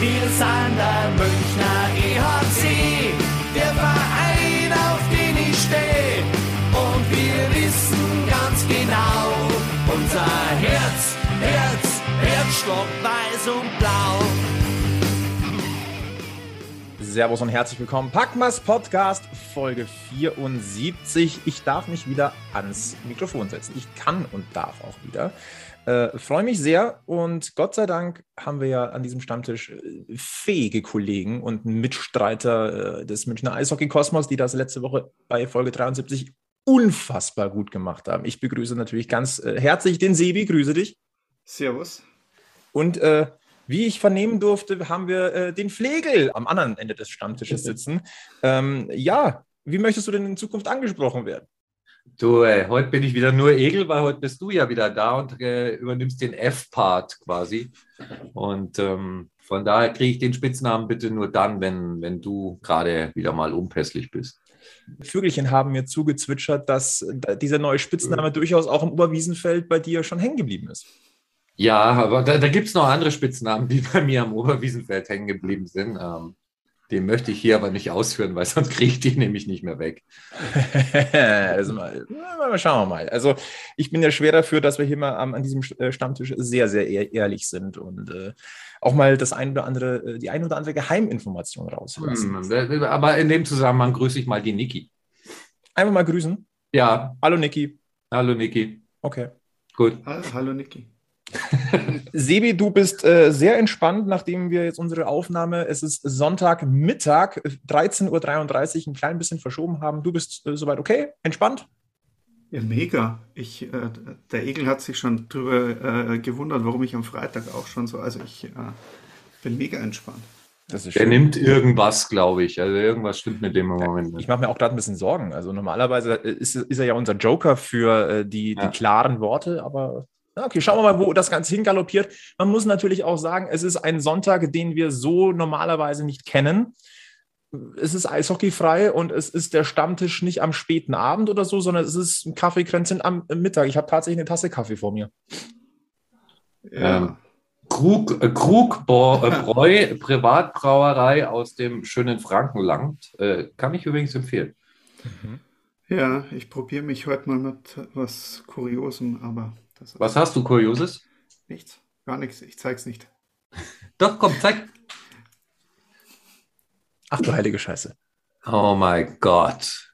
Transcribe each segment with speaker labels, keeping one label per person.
Speaker 1: Wir sind der Münchner EHC, der Verein, auf den ich stehe. Und wir wissen ganz genau, unser Herz, Herz, Herzstock weiß und blau.
Speaker 2: Servus und herzlich willkommen. Packmas Podcast Folge 74. Ich darf mich wieder ans Mikrofon setzen. Ich kann und darf auch wieder. Äh, Freue mich sehr und Gott sei Dank haben wir ja an diesem Stammtisch äh, fähige Kollegen und Mitstreiter äh, des Münchner Eishockey-Kosmos, die das letzte Woche bei Folge 73 unfassbar gut gemacht haben. Ich begrüße natürlich ganz äh, herzlich den Sebi, grüße dich.
Speaker 3: Servus.
Speaker 2: Und äh, wie ich vernehmen durfte, haben wir äh, den Flegel am anderen Ende des Stammtisches sitzen. Ähm, ja, wie möchtest du denn in Zukunft angesprochen werden?
Speaker 4: Du, äh, heute bin ich wieder nur Egel, weil heute bist du ja wieder da und äh, übernimmst den F-Part quasi. Und ähm, von daher kriege ich den Spitznamen bitte nur dann, wenn, wenn du gerade wieder mal unpässlich bist.
Speaker 2: Vögelchen haben mir zugezwitschert, dass äh, dieser neue Spitzname durchaus auch im Oberwiesenfeld bei dir schon hängen geblieben ist.
Speaker 4: Ja, aber da, da gibt es noch andere Spitznamen, die bei mir am Oberwiesenfeld hängen geblieben sind. Ähm, den möchte ich hier aber nicht ausführen, weil sonst kriege ich die nämlich nicht mehr weg.
Speaker 2: also mal, mal, schauen wir mal. Also ich bin ja schwer dafür, dass wir hier mal an, an diesem äh, Stammtisch sehr, sehr ehrlich sind und äh, auch mal das ein oder andere, äh, die ein oder andere Geheiminformation rauslassen.
Speaker 4: Hm, aber in dem Zusammenhang grüße ich mal die Niki.
Speaker 2: Einfach mal grüßen.
Speaker 4: Ja.
Speaker 2: Hallo Niki.
Speaker 4: Hallo Niki.
Speaker 2: Okay.
Speaker 4: Gut.
Speaker 3: Hallo Niki.
Speaker 2: Sebi, du bist äh, sehr entspannt, nachdem wir jetzt unsere Aufnahme, es ist Sonntagmittag, 13.33 Uhr, ein klein bisschen verschoben haben. Du bist äh, soweit okay? Entspannt?
Speaker 3: Ja, mega. Ich, äh, der Egel hat sich schon darüber äh, gewundert, warum ich am Freitag auch schon so, also ich äh, bin mega entspannt.
Speaker 4: der nimmt irgendwas, glaube ich. Also irgendwas stimmt mit dem im Moment.
Speaker 2: Ich mache mir auch gerade ein bisschen Sorgen. Also normalerweise ist, ist er ja unser Joker für äh, die, die klaren Worte, aber Okay, schauen wir mal, wo das Ganze hingaloppiert. Man muss natürlich auch sagen, es ist ein Sonntag, den wir so normalerweise nicht kennen. Es ist eishockeyfrei und es ist der Stammtisch nicht am späten Abend oder so, sondern es ist ein Kaffeekränzchen am Mittag. Ich habe tatsächlich eine Tasse Kaffee vor mir.
Speaker 4: Ja. Ähm, Krug, äh, Krug äh, Bräu, Privatbrauerei aus dem schönen Frankenland. Äh, kann ich übrigens empfehlen.
Speaker 3: Mhm. Ja, ich probiere mich heute mal mit was Kuriosem, aber
Speaker 4: das Was hast du Kurioses?
Speaker 3: Nichts, gar nichts. Ich zeig's nicht.
Speaker 4: Doch, komm, zeig.
Speaker 2: Ach du heilige Scheiße.
Speaker 4: Oh mein Gott.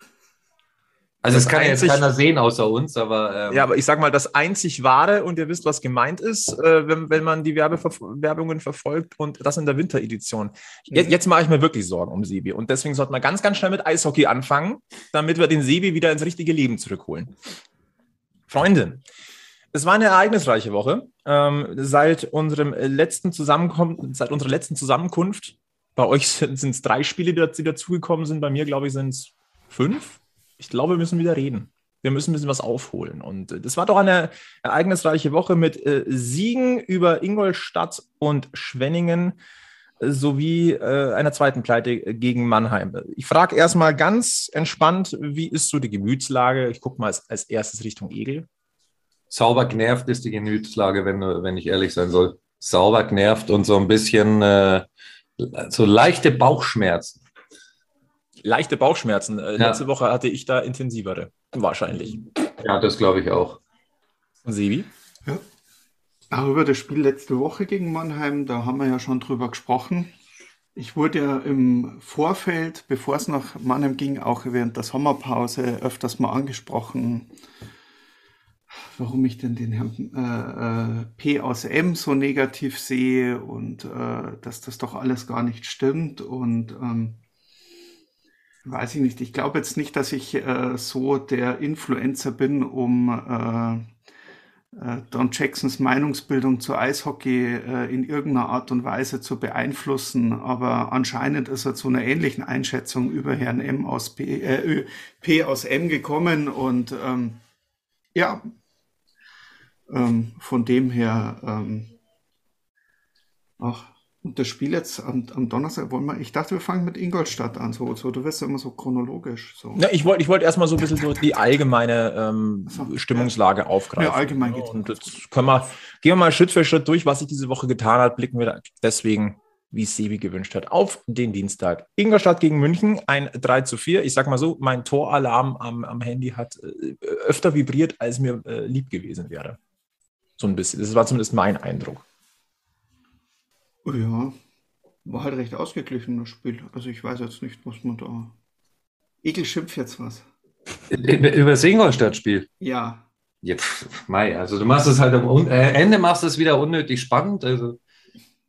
Speaker 4: Also das, das kann einzig, jetzt keiner sehen außer uns, aber...
Speaker 2: Ähm, ja, aber ich sag mal, das einzig Wahre, und ihr wisst, was gemeint ist, äh, wenn, wenn man die Werbever Werbungen verfolgt und das in der Winteredition. Jetzt, jetzt mache ich mir wirklich Sorgen um Sebi und deswegen sollte man ganz, ganz schnell mit Eishockey anfangen, damit wir den Sebi wieder ins richtige Leben zurückholen. Freunde, es war eine ereignisreiche Woche. Ähm, seit unserem letzten Zusammenkommen, seit unserer letzten Zusammenkunft, bei euch sind es drei Spiele, die dazugekommen sind. Bei mir, glaube ich, sind es fünf. Ich glaube, wir müssen wieder reden. Wir müssen ein bisschen was aufholen. Und äh, das war doch eine ereignisreiche Woche mit äh, Siegen über Ingolstadt und Schwenningen äh, sowie äh, einer zweiten Pleite gegen Mannheim. Ich frage erstmal ganz entspannt, wie ist so die Gemütslage? Ich gucke mal als, als erstes Richtung Egel
Speaker 4: sauber genervt ist die Gemütslage, wenn, wenn ich ehrlich sein soll. Sauber genervt und so ein bisschen äh, so leichte Bauchschmerzen.
Speaker 2: Leichte Bauchschmerzen. Äh, ja. Letzte Woche hatte ich da intensivere. Wahrscheinlich.
Speaker 4: Ja, das glaube ich auch.
Speaker 2: Und Sebi?
Speaker 3: Ja. Auch über das Spiel letzte Woche gegen Mannheim, da haben wir ja schon drüber gesprochen. Ich wurde ja im Vorfeld, bevor es nach Mannheim ging, auch während der Sommerpause öfters mal angesprochen warum ich denn den Herrn äh, äh, P aus M so negativ sehe und äh, dass das doch alles gar nicht stimmt und ähm, weiß ich nicht. Ich glaube jetzt nicht, dass ich äh, so der Influencer bin, um äh, äh, Don Jacksons Meinungsbildung zu Eishockey in irgendeiner Art und Weise zu beeinflussen, aber anscheinend ist er zu einer ähnlichen Einschätzung über Herrn M aus P, P aus M gekommen und ähm, ja, ähm, von dem her, ähm, ach, und das Spiel jetzt am, am, Donnerstag, wollen wir, ich dachte, wir fangen mit Ingolstadt an, so, so du wirst ja immer so chronologisch. So.
Speaker 2: Ja, ich wollte ich wollt erstmal so ein bisschen so die allgemeine ähm, so, Stimmungslage ja. aufgreifen. Ja,
Speaker 3: allgemein ja,
Speaker 2: Und jetzt können wir, gehen wir mal Schritt für Schritt durch, was sich diese Woche getan hat, blicken wir deswegen wie es Sebi gewünscht hat, auf den Dienstag. Ingolstadt gegen München, ein 3 zu 4. Ich sag mal so, mein Toralarm am, am Handy hat äh, öfter vibriert, als mir äh, lieb gewesen wäre. So ein bisschen. Das war zumindest mein Eindruck.
Speaker 3: Ja, war halt recht ausgeglichen, das Spiel. Also ich weiß jetzt nicht, was man da. Egel schimpft jetzt was.
Speaker 4: Über das Ingolstadt-Spiel?
Speaker 3: Ja.
Speaker 4: Ja, pf, Mai, also du machst es halt am äh, Ende machst du es wieder unnötig spannend. Also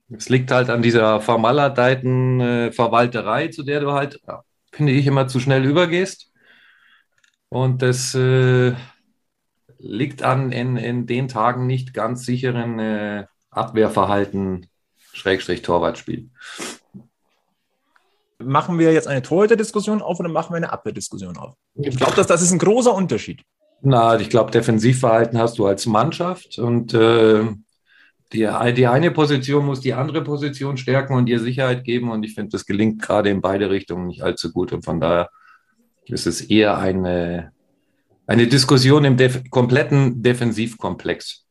Speaker 4: es liegt halt an dieser vermaledeiten äh, Verwalterei, zu der du halt, ja, finde ich, immer zu schnell übergehst. Und das äh, liegt an in, in den Tagen nicht ganz sicheren äh, Abwehrverhalten, Schrägstrich Torwartspiel.
Speaker 2: Machen wir jetzt eine Torhüter-Diskussion auf oder machen wir eine Abwehrdiskussion auf? Ich glaube, dass das ist ein großer Unterschied.
Speaker 4: Na, ich glaube, Defensivverhalten hast du als Mannschaft und äh, die, die eine Position muss die andere Position stärken und ihr Sicherheit geben. Und ich finde, das gelingt gerade in beide Richtungen nicht allzu gut. Und von daher ist es eher eine, eine Diskussion im def kompletten Defensivkomplex.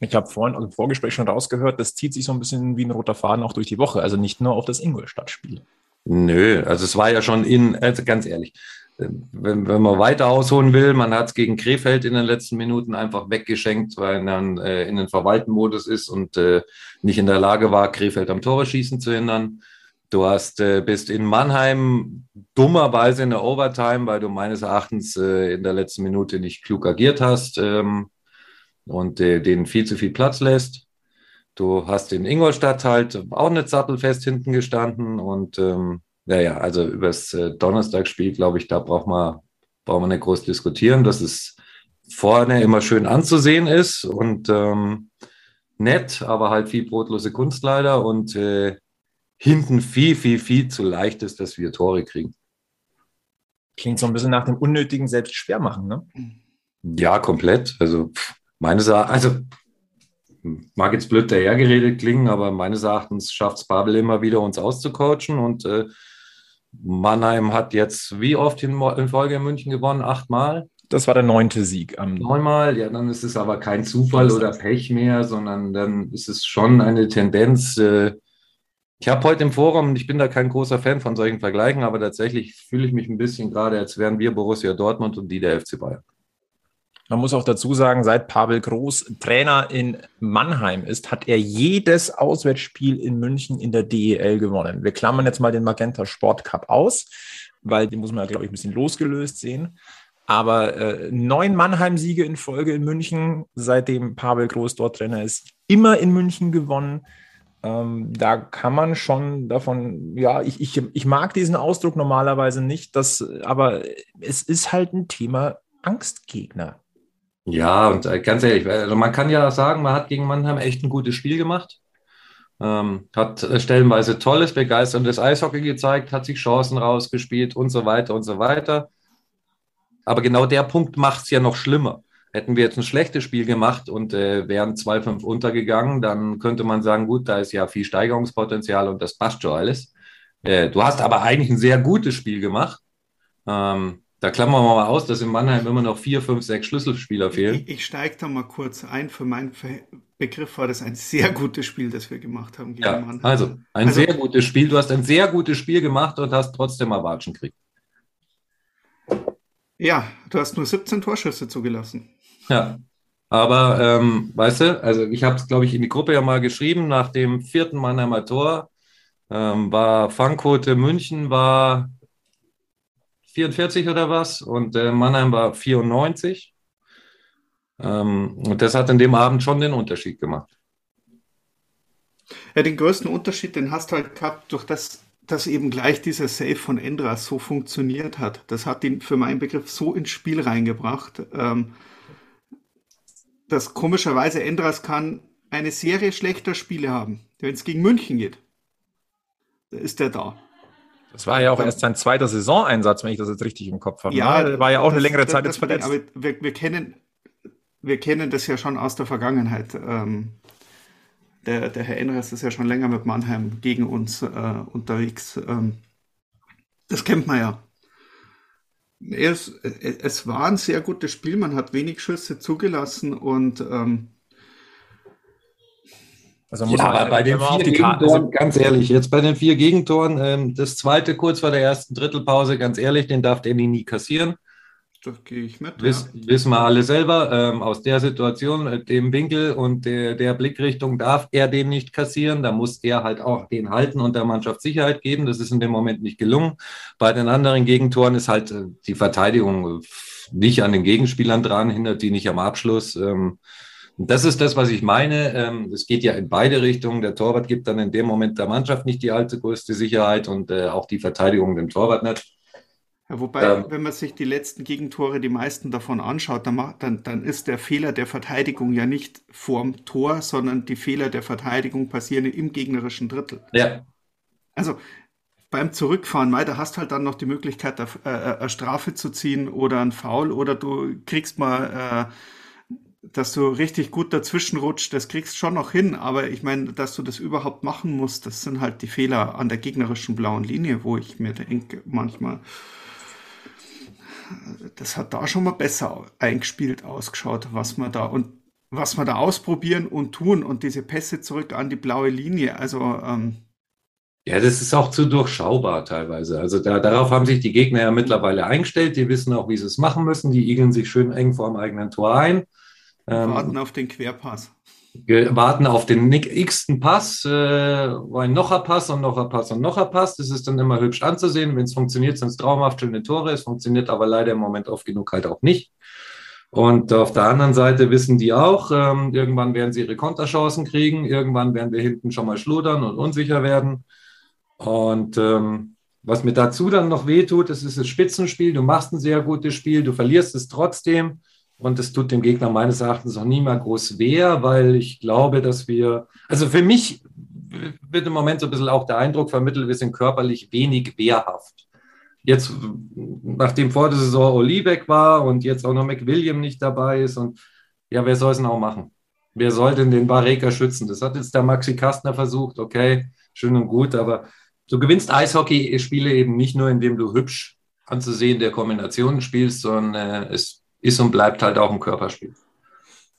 Speaker 2: Ich habe vorhin im Vorgespräch schon rausgehört, das zieht sich so ein bisschen wie ein roter Faden auch durch die Woche. Also nicht nur auf das Ingolstadt-Spiel.
Speaker 4: Nö, also es war ja schon in, also ganz ehrlich, wenn, wenn man weiter ausholen will, man hat es gegen Krefeld in den letzten Minuten einfach weggeschenkt, weil man äh, in den Verwaltenmodus ist und äh, nicht in der Lage war, Krefeld am Tore schießen zu hindern. Du hast, äh, bist in Mannheim dummerweise in der Overtime, weil du meines Erachtens äh, in der letzten Minute nicht klug agiert hast ähm, und äh, denen viel zu viel Platz lässt. Du hast in Ingolstadt halt auch nicht sattelfest hinten gestanden und ähm, ja, ja, also über das Donnerstagsspiel, glaube ich, da braucht man, braucht man nicht groß diskutieren, dass es vorne immer schön anzusehen ist und ähm, nett, aber halt viel brotlose Kunst leider und äh, hinten viel, viel, viel zu leicht ist, dass wir Tore kriegen.
Speaker 2: Klingt so ein bisschen nach dem unnötigen Selbstschwermachen, ne?
Speaker 4: Ja, komplett. Also meines Erachtens, also mag jetzt blöd dahergeredet klingen, aber meines Erachtens schafft es Babel immer wieder, uns auszucoachen und äh, Mannheim hat jetzt wie oft in, in Folge in München gewonnen? Achtmal?
Speaker 2: Das war der neunte Sieg.
Speaker 4: Am Neunmal, ja, dann ist es aber kein Zufall oder Pech mehr, sondern dann ist es schon eine Tendenz. Äh, ich habe heute im Forum, ich bin da kein großer Fan von solchen Vergleichen, aber tatsächlich fühle ich mich ein bisschen gerade, als wären wir Borussia Dortmund und die der FC Bayern.
Speaker 2: Man muss auch dazu sagen, seit Pavel Groß Trainer in Mannheim ist, hat er jedes Auswärtsspiel in München in der DEL gewonnen. Wir klammern jetzt mal den Magenta Sport Cup aus, weil den muss man, glaube ich, ein bisschen losgelöst sehen. Aber äh, neun Mannheim-Siege in Folge in München, seitdem Pavel Groß dort Trainer ist, immer in München gewonnen. Ähm, da kann man schon davon, ja, ich, ich, ich mag diesen Ausdruck normalerweise nicht, dass, aber es ist halt ein Thema Angstgegner.
Speaker 4: Ja, und äh, ganz ehrlich, also man kann ja sagen, man hat gegen Mannheim echt ein gutes Spiel gemacht. Ähm, hat äh, stellenweise tolles, begeisterndes Eishockey gezeigt, hat sich Chancen rausgespielt und so weiter und so weiter. Aber genau der Punkt macht es ja noch schlimmer. Hätten wir jetzt ein schlechtes Spiel gemacht und äh, wären 2-5 untergegangen, dann könnte man sagen, gut, da ist ja viel Steigerungspotenzial und das passt schon alles. Äh, du hast aber eigentlich ein sehr gutes Spiel gemacht. Ähm, da klammern wir mal aus, dass in Mannheim immer noch vier, fünf, sechs Schlüsselspieler fehlen.
Speaker 3: Ich, ich steige da mal kurz ein. Für meinen Begriff war das ein sehr gutes Spiel, das wir gemacht haben
Speaker 4: gegen ja, Mannheim. Also ein also, sehr gutes Spiel. Du hast ein sehr gutes Spiel gemacht und hast trotzdem Erwatschen gekriegt.
Speaker 3: Ja, du hast nur 17 Torschüsse zugelassen.
Speaker 4: Ja, aber ähm, weißt du, also ich habe es, glaube ich, in die Gruppe ja mal geschrieben, nach dem vierten Mannheimer Tor ähm, war Fangquote München war 44 oder was und äh, Mannheim war 94. Ähm, und das hat an dem Abend schon den Unterschied gemacht.
Speaker 3: Ja, den größten Unterschied, den hast du halt gehabt, durch das, dass eben gleich dieser Save von Endras so funktioniert hat. Das hat ihn für meinen Begriff so ins Spiel reingebracht, ähm, dass komischerweise Endras kann eine Serie schlechter Spiele haben. Wenn es gegen München geht, ist er da.
Speaker 2: Das war ja auch erst sein zweiter Saisoneinsatz, wenn ich das jetzt richtig im Kopf habe. Ja, ne? war ja auch das, eine längere Zeit jetzt verletzt.
Speaker 3: Aber wir, wir, kennen, wir kennen das ja schon aus der Vergangenheit. Ähm, der, der Herr Enres ist ja schon länger mit Mannheim gegen uns äh, unterwegs. Ähm, das kennt man ja. Es, es war ein sehr gutes Spiel, man hat wenig Schüsse zugelassen und ähm,
Speaker 4: Also muss ja, man bei den vier Gegentoren, also ganz ehrlich, jetzt bei den vier Gegentoren, ähm, das zweite kurz vor der ersten Drittelpause, ganz ehrlich, den darf Danny nie kassieren.
Speaker 3: Das gehe ich mit.
Speaker 4: Wiss, ja. Wissen wir alle selber, ähm, aus der Situation, äh, dem Winkel und der, der, Blickrichtung darf er den nicht kassieren. Da muss er halt auch den halten und der Mannschaft Sicherheit geben. Das ist in dem Moment nicht gelungen. Bei den anderen Gegentoren ist halt äh, die Verteidigung nicht an den Gegenspielern dran, hindert die nicht am Abschluss. Ähm, das ist das, was ich meine. Ähm, es geht ja in beide Richtungen. Der Torwart gibt dann in dem Moment der Mannschaft nicht die allzu größte Sicherheit und äh, auch die Verteidigung dem Torwart nicht.
Speaker 3: Ja, wobei, ähm, wenn man sich die letzten Gegentore, die meisten davon anschaut, dann, macht, dann, dann ist der Fehler der Verteidigung ja nicht vorm Tor, sondern die Fehler der Verteidigung passieren im gegnerischen Drittel.
Speaker 4: Ja.
Speaker 3: Also beim Zurückfahren, da hast halt dann noch die Möglichkeit, eine, äh, äh, eine Strafe zu ziehen oder ein Foul oder du kriegst mal, äh, dass du richtig gut dazwischen rutscht, das kriegst schon noch hin, aber ich meine, dass du das überhaupt machen musst, das sind halt die Fehler an der gegnerischen blauen Linie, wo ich mir denke, manchmal, das hat da schon mal besser eingespielt ausgeschaut, was wir da und was wir da ausprobieren und tun und diese Pässe zurück an die blaue Linie. Also ähm,
Speaker 4: ja, das ist auch zu durchschaubar teilweise. Also da, darauf haben sich die Gegner ja mittlerweile eingestellt. Die wissen auch, wie sie es machen müssen. Die igeln sich schön eng vor dem eigenen Tor ein.
Speaker 3: Ähm, warten auf den Querpass.
Speaker 4: Warten auf den x-ten Pass, äh, ein nocher Pass und nocher Pass und nocher Pass. Das ist dann immer hübsch anzusehen. Wenn es funktioniert, sind es traumhaft schöne Tore. Es funktioniert aber leider im Moment oft genug halt auch nicht. Und auf der anderen Seite wissen die auch, ähm, irgendwann werden sie ihre Konterchancen kriegen, irgendwann werden wir hinten schon mal schludern und unsicher werden. Und ähm, was mir dazu dann noch wehtut, das ist das Spitzenspiel. Du machst ein sehr gutes Spiel, du verlierst es trotzdem. Und es tut dem Gegner meines Erachtens auch nie mal groß weh, weil ich glaube, dass wir, also für mich wird im Moment so ein bisschen auch der Eindruck vermittelt, wir sind körperlich wenig wehrhaft. Jetzt, nachdem vor der Saison Oliebeck war und jetzt auch noch McWilliam nicht dabei ist und ja, wer soll es denn auch machen? Wer soll denn den Barreker schützen? Das hat jetzt der Maxi Kastner versucht, okay, schön und gut, aber du gewinnst Eishockey-Spiele eben nicht nur, indem du hübsch anzusehen der Kombinationen spielst, sondern äh, es ist und bleibt halt auch ein Körperspiel.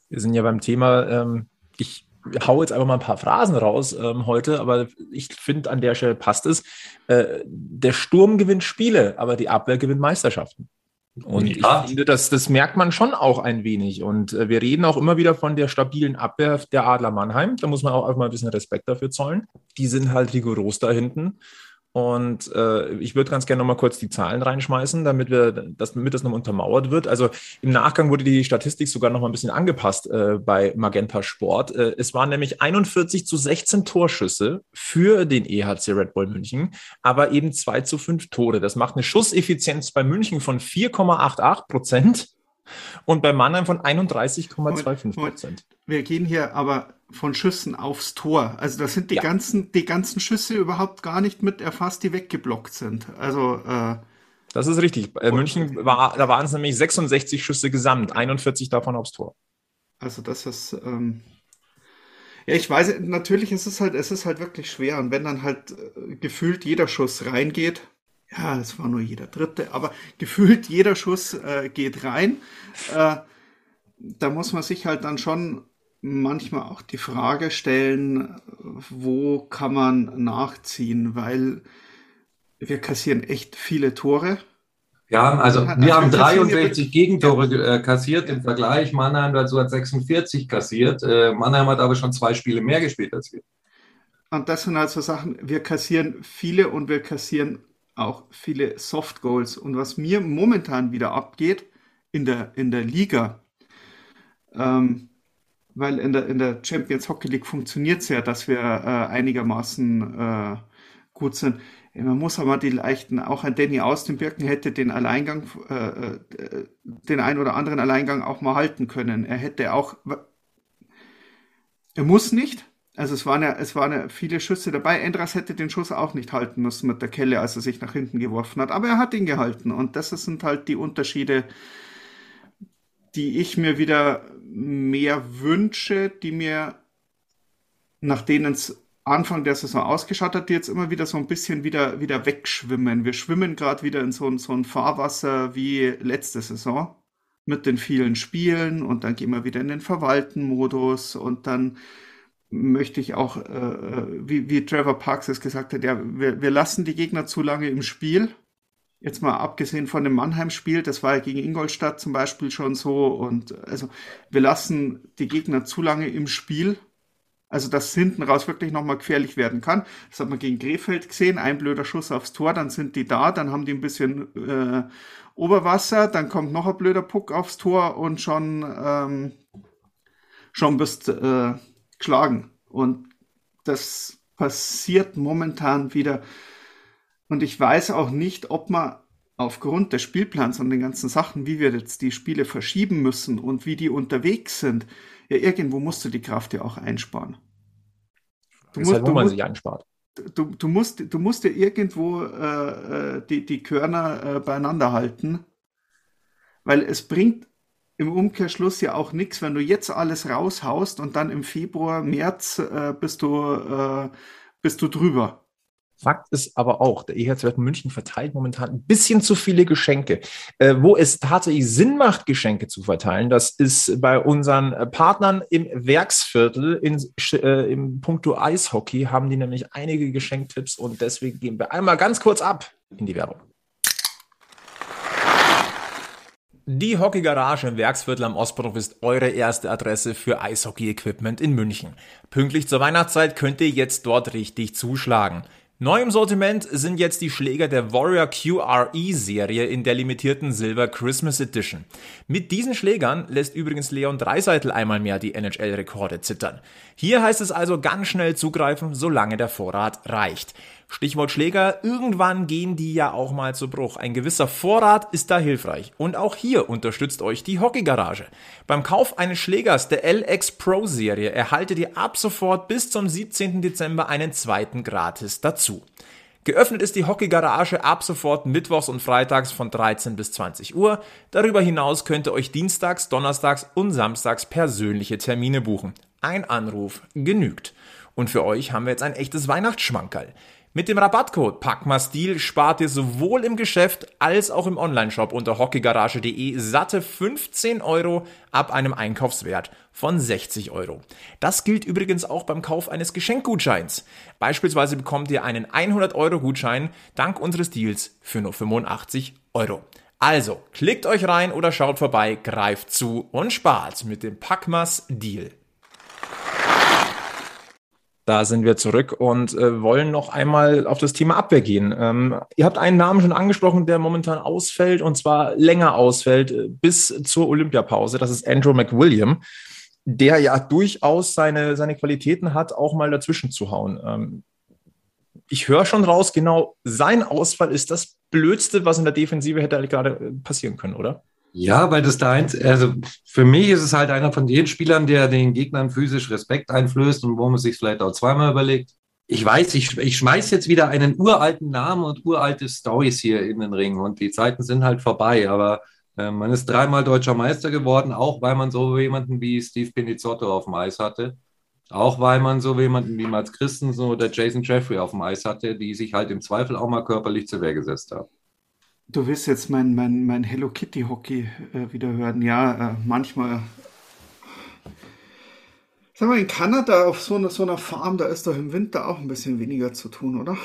Speaker 2: Wir sind ja beim Thema, ähm, ich hau jetzt einfach mal ein paar Phrasen raus ähm, heute, aber ich finde, an der Stelle passt es. Äh, der Sturm gewinnt Spiele, aber die Abwehr gewinnt Meisterschaften. Und ja. ich finde, das, das merkt man schon auch ein wenig. Und äh, wir reden auch immer wieder von der stabilen Abwehr der Adler Mannheim. Da muss man auch einfach mal ein bisschen Respekt dafür zollen. Die sind halt rigoros da hinten. Und äh, ich würde ganz gerne noch mal kurz die Zahlen reinschmeißen, damit wir das, damit das noch untermauert wird. Also im Nachgang wurde die Statistik sogar noch mal ein bisschen angepasst äh, bei Magenta Sport. Äh, es waren nämlich 41 zu 16 Torschüsse für den EHC Red Bull München, aber eben 2 zu 5 Tore. Das macht eine Schusseffizienz bei München von 4,88 Prozent und bei Mannheim von 31,25 Prozent.
Speaker 3: Wir gehen hier aber von Schüssen aufs Tor. Also das sind die ja. ganzen, die ganzen Schüsse überhaupt gar nicht mit erfasst, die weggeblockt sind. Also äh,
Speaker 2: das ist richtig. Äh, München war, da waren es nämlich 66 Schüsse gesamt, 41 davon aufs Tor.
Speaker 3: Also das ist ähm, ja, ich weiß, natürlich ist es halt, es ist halt wirklich schwer. Und wenn dann halt äh, gefühlt jeder Schuss reingeht, ja, es war nur jeder dritte, aber gefühlt jeder Schuss äh, geht rein, äh, da muss man sich halt dann schon manchmal auch die Frage stellen, wo kann man nachziehen, weil wir kassieren echt viele Tore.
Speaker 4: Ja, also wir also haben 63 Gegentore äh, kassiert im Vergleich. Mannheim dazu hat 46 kassiert. Äh, Mannheim hat aber schon zwei Spiele mehr gespielt als wir.
Speaker 3: Und das sind halt so Sachen, wir kassieren viele und wir kassieren auch viele Soft Goals. Und was mir momentan wieder abgeht in der, in der Liga, ähm, weil in der, in der Champions Hockey League funktioniert es ja, dass wir äh, einigermaßen äh, gut sind. Man muss aber die leichten, auch ein Danny aus dem Birken hätte den Alleingang, äh, äh, den ein oder anderen Alleingang auch mal halten können. Er hätte auch, er muss nicht. Also es waren ja, es waren ja viele Schüsse dabei. Endras hätte den Schuss auch nicht halten müssen mit der Kelle, als er sich nach hinten geworfen hat. Aber er hat ihn gehalten. Und das sind halt die Unterschiede, die ich mir wieder mehr wünsche, die mir, nach denen es Anfang der Saison ausgeschaut hat, die jetzt immer wieder so ein bisschen wieder, wieder wegschwimmen. Wir schwimmen gerade wieder in so, so ein Fahrwasser wie letzte Saison mit den vielen Spielen und dann gehen wir wieder in den Verwalten-Modus und dann möchte ich auch, äh, wie, wie Trevor Parks es gesagt hat, ja, wir, wir lassen die Gegner zu lange im Spiel. Jetzt mal abgesehen von dem Mannheim-Spiel, das war ja gegen Ingolstadt zum Beispiel schon so. Und also wir lassen die Gegner zu lange im Spiel. Also dass hinten raus wirklich nochmal gefährlich werden kann. Das hat man gegen Krefeld gesehen. Ein blöder Schuss aufs Tor, dann sind die da, dann haben die ein bisschen äh, Oberwasser, dann kommt noch ein blöder Puck aufs Tor und schon, ähm, schon bist äh, geschlagen. Und das passiert momentan wieder. Und ich weiß auch nicht, ob man aufgrund des Spielplans und den ganzen Sachen, wie wir jetzt die Spiele verschieben müssen und wie die unterwegs sind, ja, irgendwo musst du die Kraft ja auch einsparen.
Speaker 2: Du musst, halt, wo man musst, sie einspart.
Speaker 3: Du, du, musst, du musst ja irgendwo äh, äh, die, die Körner äh, beieinander halten, weil es bringt im Umkehrschluss ja auch nichts, wenn du jetzt alles raushaust und dann im Februar, März äh, bist, du, äh, bist du drüber.
Speaker 2: Fakt ist aber auch, der EHZ München verteilt momentan ein bisschen zu viele Geschenke. Äh, wo es tatsächlich Sinn macht, Geschenke zu verteilen, das ist bei unseren äh, Partnern im Werksviertel in, äh, im Punkto Eishockey, haben die nämlich einige Geschenktipps und deswegen gehen wir einmal ganz kurz ab in die Werbung. Die Hockeygarage im Werksviertel am Ostbahnhof ist eure erste Adresse für Eishockey-Equipment in München. Pünktlich zur Weihnachtszeit könnt ihr jetzt dort richtig zuschlagen. Neu im Sortiment sind jetzt die Schläger der Warrior QRE Serie in der limitierten Silver Christmas Edition. Mit diesen Schlägern lässt übrigens Leon Dreiseitel einmal mehr die NHL-Rekorde zittern. Hier heißt es also ganz schnell zugreifen, solange der Vorrat reicht. Stichwort Schläger, irgendwann gehen die ja auch mal zu Bruch. Ein gewisser Vorrat ist da hilfreich. Und auch hier unterstützt euch die Hockeygarage. Beim Kauf eines Schlägers der LX Pro Serie erhaltet ihr ab sofort bis zum 17. Dezember einen zweiten gratis dazu. Geöffnet ist die Hockeygarage ab sofort mittwochs und freitags von 13 bis 20 Uhr. Darüber hinaus könnt ihr euch dienstags, donnerstags und samstags persönliche Termine buchen. Ein Anruf genügt. Und für euch haben wir jetzt ein echtes Weihnachtsschmankerl. Mit dem Rabattcode PACMASTIL spart ihr sowohl im Geschäft als auch im Onlineshop unter hockeygarage.de satte 15 Euro ab einem Einkaufswert von 60 Euro. Das gilt übrigens auch beim Kauf eines Geschenkgutscheins. Beispielsweise bekommt ihr einen 100 Euro Gutschein dank unseres Deals für nur 85 Euro. Also, klickt euch rein oder schaut vorbei, greift zu und spart mit dem Packmas Deal. Da sind wir zurück und äh, wollen noch einmal auf das Thema Abwehr gehen. Ähm, ihr habt einen Namen schon angesprochen, der momentan ausfällt und zwar länger ausfällt äh, bis zur Olympiapause. Das ist Andrew McWilliam, der ja durchaus seine, seine Qualitäten hat, auch mal dazwischen zu hauen. Ähm, ich höre schon raus, genau sein Ausfall ist das Blödste, was in der Defensive hätte gerade äh, passieren können, oder?
Speaker 4: Ja, weil das da eins, also für mich ist es halt einer von den Spielern, der den Gegnern physisch Respekt einflößt und wo man sich vielleicht auch zweimal überlegt. Ich weiß, ich, ich schmeiß jetzt wieder einen uralten Namen und uralte Stories hier in den Ring und die Zeiten sind halt vorbei, aber äh, man ist dreimal deutscher Meister geworden, auch weil man so jemanden wie Steve Pinizotto auf dem Eis hatte. Auch weil man so jemanden wie Mats Christensen oder Jason Jeffrey auf dem Eis hatte, die sich halt im Zweifel auch mal körperlich zur Wehr gesetzt haben.
Speaker 3: Du willst jetzt mein, mein, mein Hello Kitty Hockey äh, wieder hören. Ja, äh, manchmal. Sag mal, in Kanada auf so, eine, so einer Farm, da ist doch im Winter auch ein bisschen weniger zu tun, oder?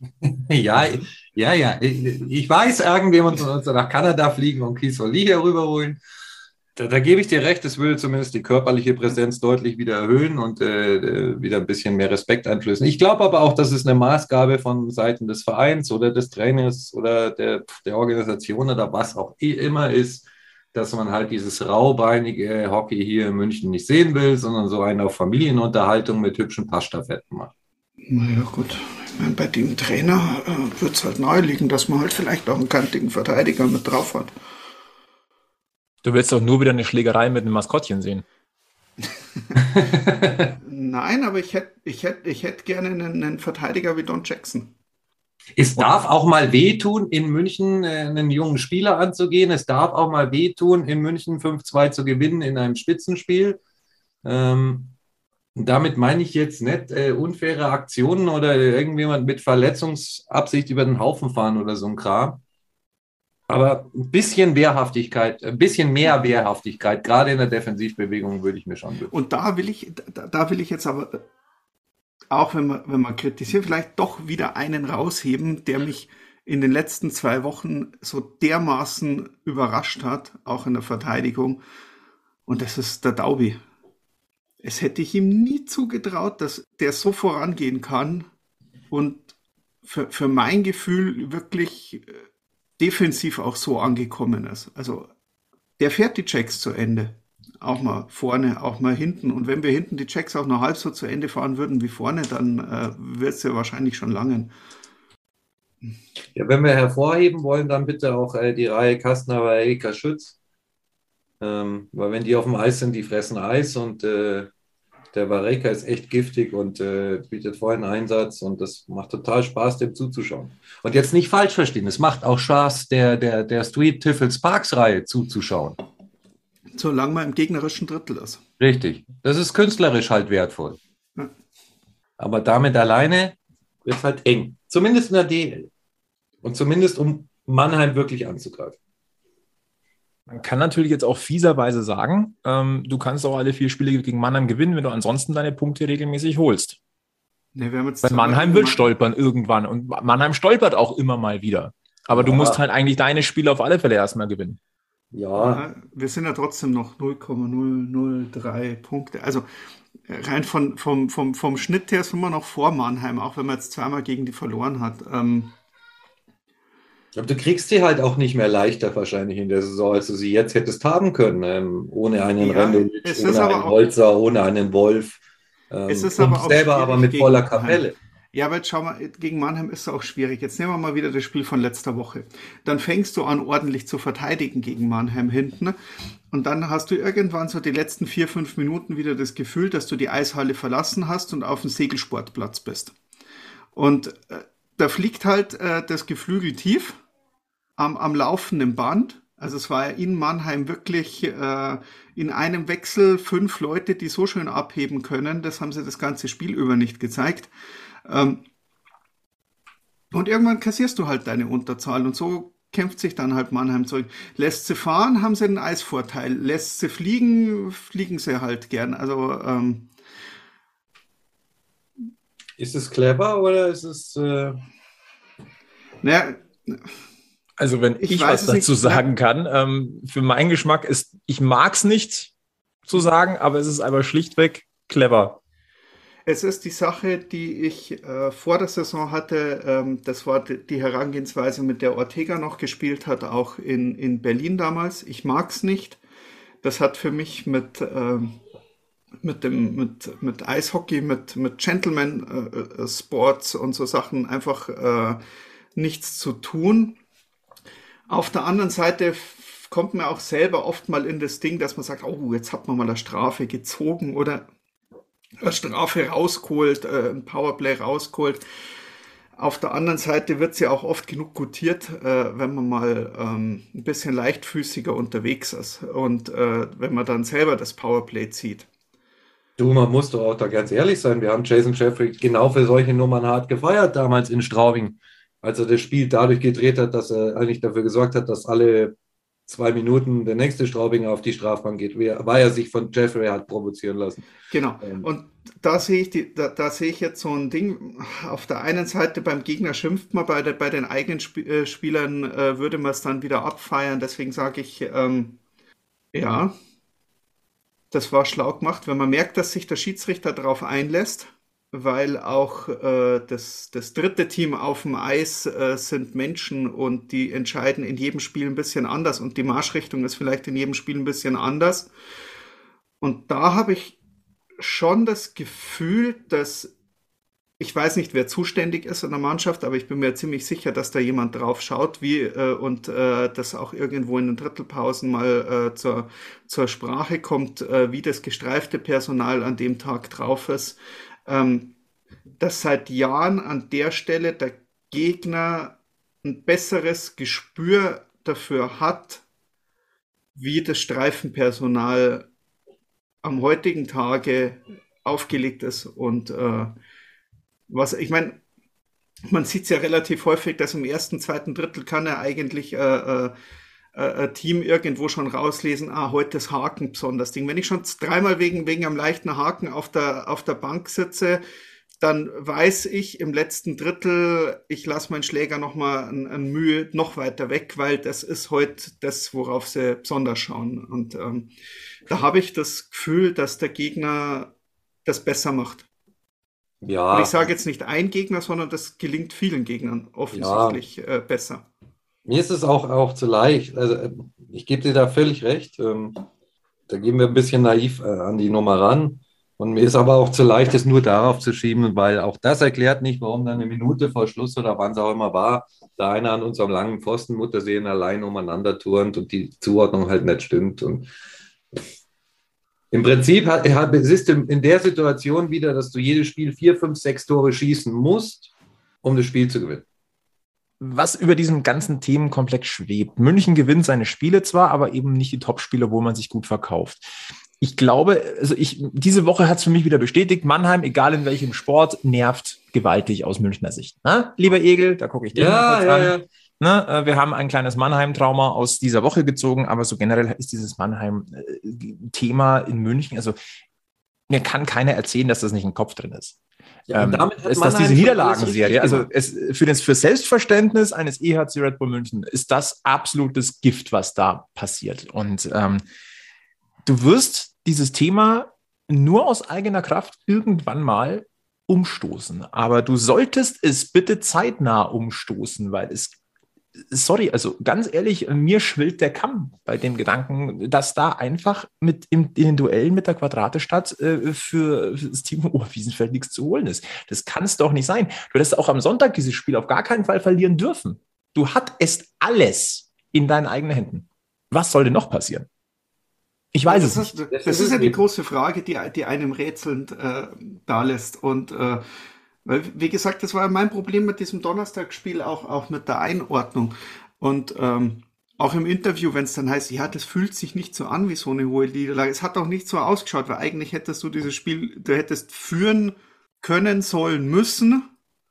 Speaker 4: ja, ja, ja. Ich, ich weiß, irgendjemand soll uns nach Kanada fliegen und Kies Oli hier rüberholen. Da, da, gebe ich dir recht, es würde zumindest die körperliche Präsenz deutlich wieder erhöhen und äh, äh, wieder ein bisschen mehr Respekt einflößen. Ich glaube aber auch, dass es eine Maßgabe von Seiten des Vereins oder des Trainers oder der, der Organisation oder was auch immer ist, dass man halt dieses raubeinige Hockey hier in München nicht sehen will, sondern so eine Familienunterhaltung mit hübschen Passstaffetten macht.
Speaker 3: Naja, gut. Ich meine, bei dem Trainer äh, wird es halt naheliegen, dass man halt vielleicht auch einen kantigen Verteidiger mit drauf hat.
Speaker 2: Du willst doch nur wieder eine Schlägerei mit einem Maskottchen sehen.
Speaker 3: Nein, aber ich hätte ich hätt, ich hätt gerne einen, einen Verteidiger wie Don Jackson.
Speaker 4: Es darf auch mal wehtun, in München äh, einen jungen Spieler anzugehen. Es darf auch mal wehtun, in München 5-2 zu gewinnen in einem Spitzenspiel. Ähm, damit meine ich jetzt nicht äh, unfaire Aktionen oder irgendjemand mit Verletzungsabsicht über den Haufen fahren oder so ein Kram. Aber ein bisschen Wehrhaftigkeit, ein bisschen mehr Wehrhaftigkeit, gerade in der Defensivbewegung, würde ich mir schon wünschen.
Speaker 3: Und da will ich, da, da will ich jetzt aber auch wenn man, wenn man kritisiert, vielleicht doch wieder einen rausheben, der mich in den letzten zwei Wochen so dermaßen überrascht hat, auch in der Verteidigung. Und das ist der Daubi. Es hätte ich ihm nie zugetraut, dass der so vorangehen kann und für, für mein Gefühl wirklich äh, defensiv auch so angekommen ist. Also der fährt die Checks zu Ende. Auch mal vorne, auch mal hinten. Und wenn wir hinten die Checks auch noch halb so zu Ende fahren würden wie vorne, dann äh, wird es ja wahrscheinlich schon langen.
Speaker 4: Ja, wenn wir hervorheben wollen, dann bitte auch äh, die Reihe Kastner bei Erika Schütz. Ähm, weil wenn die auf dem Eis sind, die fressen Eis und äh, der Vareka ist echt giftig und äh, bietet vollen Einsatz und das macht total Spaß, dem zuzuschauen. Und jetzt nicht falsch verstehen, es macht auch Spaß, der, der, der Street Tiffels Parks Reihe zuzuschauen.
Speaker 3: Solange man im gegnerischen Drittel ist.
Speaker 4: Richtig. Das ist künstlerisch halt wertvoll. Ja. Aber damit alleine wird es halt eng. Zumindest in der DL. Und zumindest um Mannheim wirklich anzugreifen.
Speaker 2: Man kann natürlich jetzt auch fieserweise sagen, ähm, du kannst auch alle vier Spiele gegen Mannheim gewinnen, wenn du ansonsten deine Punkte regelmäßig holst. Nee, Weil Mannheim will stolpern irgendwann und Mannheim stolpert auch immer mal wieder. Aber ja. du musst halt eigentlich deine Spiele auf alle Fälle erstmal gewinnen.
Speaker 3: Ja. Wir sind ja trotzdem noch 0,003 Punkte. Also rein von, vom, vom, vom Schnitt her sind wir noch vor Mannheim, auch wenn man jetzt zweimal gegen die verloren hat. Ähm,
Speaker 4: aber du kriegst sie halt auch nicht mehr leichter wahrscheinlich in der Saison, als du sie jetzt hättest haben können, ähm, ohne einen ja, Rendelitsch, ohne einen Holzer, ohne einen Wolf.
Speaker 3: Ähm, es ist aber
Speaker 4: selber aber mit voller Kapelle.
Speaker 3: Ja, aber jetzt schau mal, gegen Mannheim ist es auch schwierig. Jetzt nehmen wir mal wieder das Spiel von letzter Woche. Dann fängst du an, ordentlich zu verteidigen gegen Mannheim hinten. Und dann hast du irgendwann so die letzten vier, fünf Minuten wieder das Gefühl, dass du die Eishalle verlassen hast und auf dem Segelsportplatz bist. Und äh, da fliegt halt äh, das Geflügel tief am, am laufenden Band. Also es war ja in Mannheim wirklich äh, in einem Wechsel fünf Leute, die so schön abheben können. Das haben sie das ganze Spiel über nicht gezeigt. Ähm, und irgendwann kassierst du halt deine Unterzahl und so kämpft sich dann halt Mannheim zurück. Lässt sie fahren, haben sie einen Eisvorteil. Lässt sie fliegen, fliegen sie halt gern. Also ähm,
Speaker 4: ist es clever oder ist es. Äh...
Speaker 2: Naja. Also, wenn ich, ich was dazu nicht. sagen kann, ähm, für meinen Geschmack ist, ich mag es nicht zu sagen, aber es ist einfach schlichtweg clever.
Speaker 3: Es ist die Sache, die ich äh, vor der Saison hatte. Ähm, das war die Herangehensweise, mit der Ortega noch gespielt hat, auch in, in Berlin damals. Ich mag es nicht. Das hat für mich mit, ähm, mit dem mit, mit Eishockey, mit, mit Gentleman äh, äh, Sports und so Sachen einfach äh, nichts zu tun. Auf der anderen Seite kommt man auch selber oft mal in das Ding, dass man sagt, oh, jetzt hat man mal eine Strafe gezogen oder eine Strafe rausgeholt, äh, ein Powerplay rausgeholt. Auf der anderen Seite wird sie ja auch oft genug gutiert, äh, wenn man mal ähm, ein bisschen leichtfüßiger unterwegs ist und äh, wenn man dann selber das Powerplay zieht.
Speaker 4: Du, man muss doch auch da ganz ehrlich sein. Wir haben Jason Jeffrey genau für solche Nummern hart gefeiert damals in Straubing, als er das Spiel dadurch gedreht hat, dass er eigentlich dafür gesorgt hat, dass alle zwei Minuten der nächste Straubinger auf die Strafbank geht, weil er sich von Jeffrey hat provozieren lassen.
Speaker 3: Genau. Ähm. Und da sehe ich die, da, da, sehe ich jetzt so ein Ding. Auf der einen Seite beim Gegner schimpft man, bei, der, bei den eigenen Sp äh, Spielern äh, würde man es dann wieder abfeiern. Deswegen sage ich, ähm, ja, das war schlau gemacht, wenn man merkt, dass sich der Schiedsrichter darauf einlässt, weil auch äh, das, das dritte Team auf dem Eis äh, sind Menschen und die entscheiden in jedem Spiel ein bisschen anders und die Marschrichtung ist vielleicht in jedem Spiel ein bisschen anders. Und da habe ich schon das Gefühl, dass ich weiß nicht, wer zuständig ist in der Mannschaft, aber ich bin mir ziemlich sicher, dass da jemand drauf schaut, wie äh, und äh, das auch irgendwo in den Drittelpausen mal äh, zur, zur Sprache kommt, äh, wie das gestreifte Personal an dem Tag drauf ist. Ähm, dass seit Jahren an der Stelle der Gegner ein besseres Gespür dafür hat, wie das Streifenpersonal am heutigen Tage aufgelegt ist und äh, was, ich meine, man sieht es ja relativ häufig, dass im ersten, zweiten Drittel kann er eigentlich äh, äh, äh, Team irgendwo schon rauslesen, ah, heute ist Haken besonders Ding. Wenn ich schon dreimal wegen, wegen einem leichten Haken auf der, auf der Bank sitze, dann weiß ich im letzten Drittel, ich lasse meinen Schläger nochmal ein, ein Mühe noch weiter weg, weil das ist heute das, worauf sie besonders schauen. Und ähm, da habe ich das Gefühl, dass der Gegner das besser macht. Ja. Und ich sage jetzt nicht ein Gegner, sondern das gelingt vielen Gegnern offensichtlich ja. äh, besser.
Speaker 4: Mir ist es auch, auch zu leicht. Also, äh, ich gebe dir da völlig recht. Ähm, da gehen wir ein bisschen naiv äh, an die Nummer ran. Und mir ist aber auch zu leicht, es nur darauf zu schieben, weil auch das erklärt nicht, warum dann eine Minute vor Schluss oder wann es auch immer war, da einer an unserem langen Pfosten Muttersehen allein umeinander turnt und die Zuordnung halt nicht stimmt. Und im Prinzip hat, es ist in der Situation wieder, dass du jedes Spiel vier, fünf, sechs Tore schießen musst, um das Spiel zu gewinnen.
Speaker 2: Was über diesem ganzen Themenkomplex schwebt. München gewinnt seine Spiele zwar, aber eben nicht die Top-Spiele, wo man sich gut verkauft ich glaube, also ich, diese Woche hat es für mich wieder bestätigt, Mannheim, egal in welchem Sport, nervt gewaltig aus Münchner Sicht. Na, lieber Egel, da gucke ich dir ja, kurz ja, an. Ja. Na, äh, wir haben ein kleines Mannheim-Trauma aus dieser Woche gezogen, aber so generell ist dieses Mannheim-Thema in München, also mir kann keiner erzählen, dass das nicht im Kopf drin ist. Ja, ähm, ist das diese Niederlagenserie, also es, für das für Selbstverständnis eines EHC Red Bull München ist das absolutes Gift, was da passiert. Und ähm, du wirst dieses Thema nur aus eigener Kraft irgendwann mal umstoßen. Aber du solltest es bitte zeitnah umstoßen, weil es, sorry, also ganz ehrlich, mir schwillt der Kamm bei dem Gedanken, dass da einfach mit im, in den Duellen mit der Quadratestadt äh, für, für das Team Oberwiesenfeld nichts zu holen ist. Das kann es doch nicht sein. Du hättest auch am Sonntag dieses Spiel auf gar keinen Fall verlieren dürfen. Du hattest alles in deinen eigenen Händen. Was soll denn noch passieren? Ich weiß
Speaker 3: das
Speaker 2: es
Speaker 3: nicht. das, das, ist ja die große Frage, die, die einem rätselnd äh, da lässt. Und äh, weil, wie gesagt, das war mein Problem mit diesem Donnerstagsspiel, auch, auch mit der Einordnung. Und ähm, auch im Interview, wenn es dann heißt, ja, das fühlt sich nicht so an wie so eine hohe Niederlage. Es hat auch nicht so ausgeschaut, weil eigentlich hättest du dieses Spiel, du hättest führen können, sollen, müssen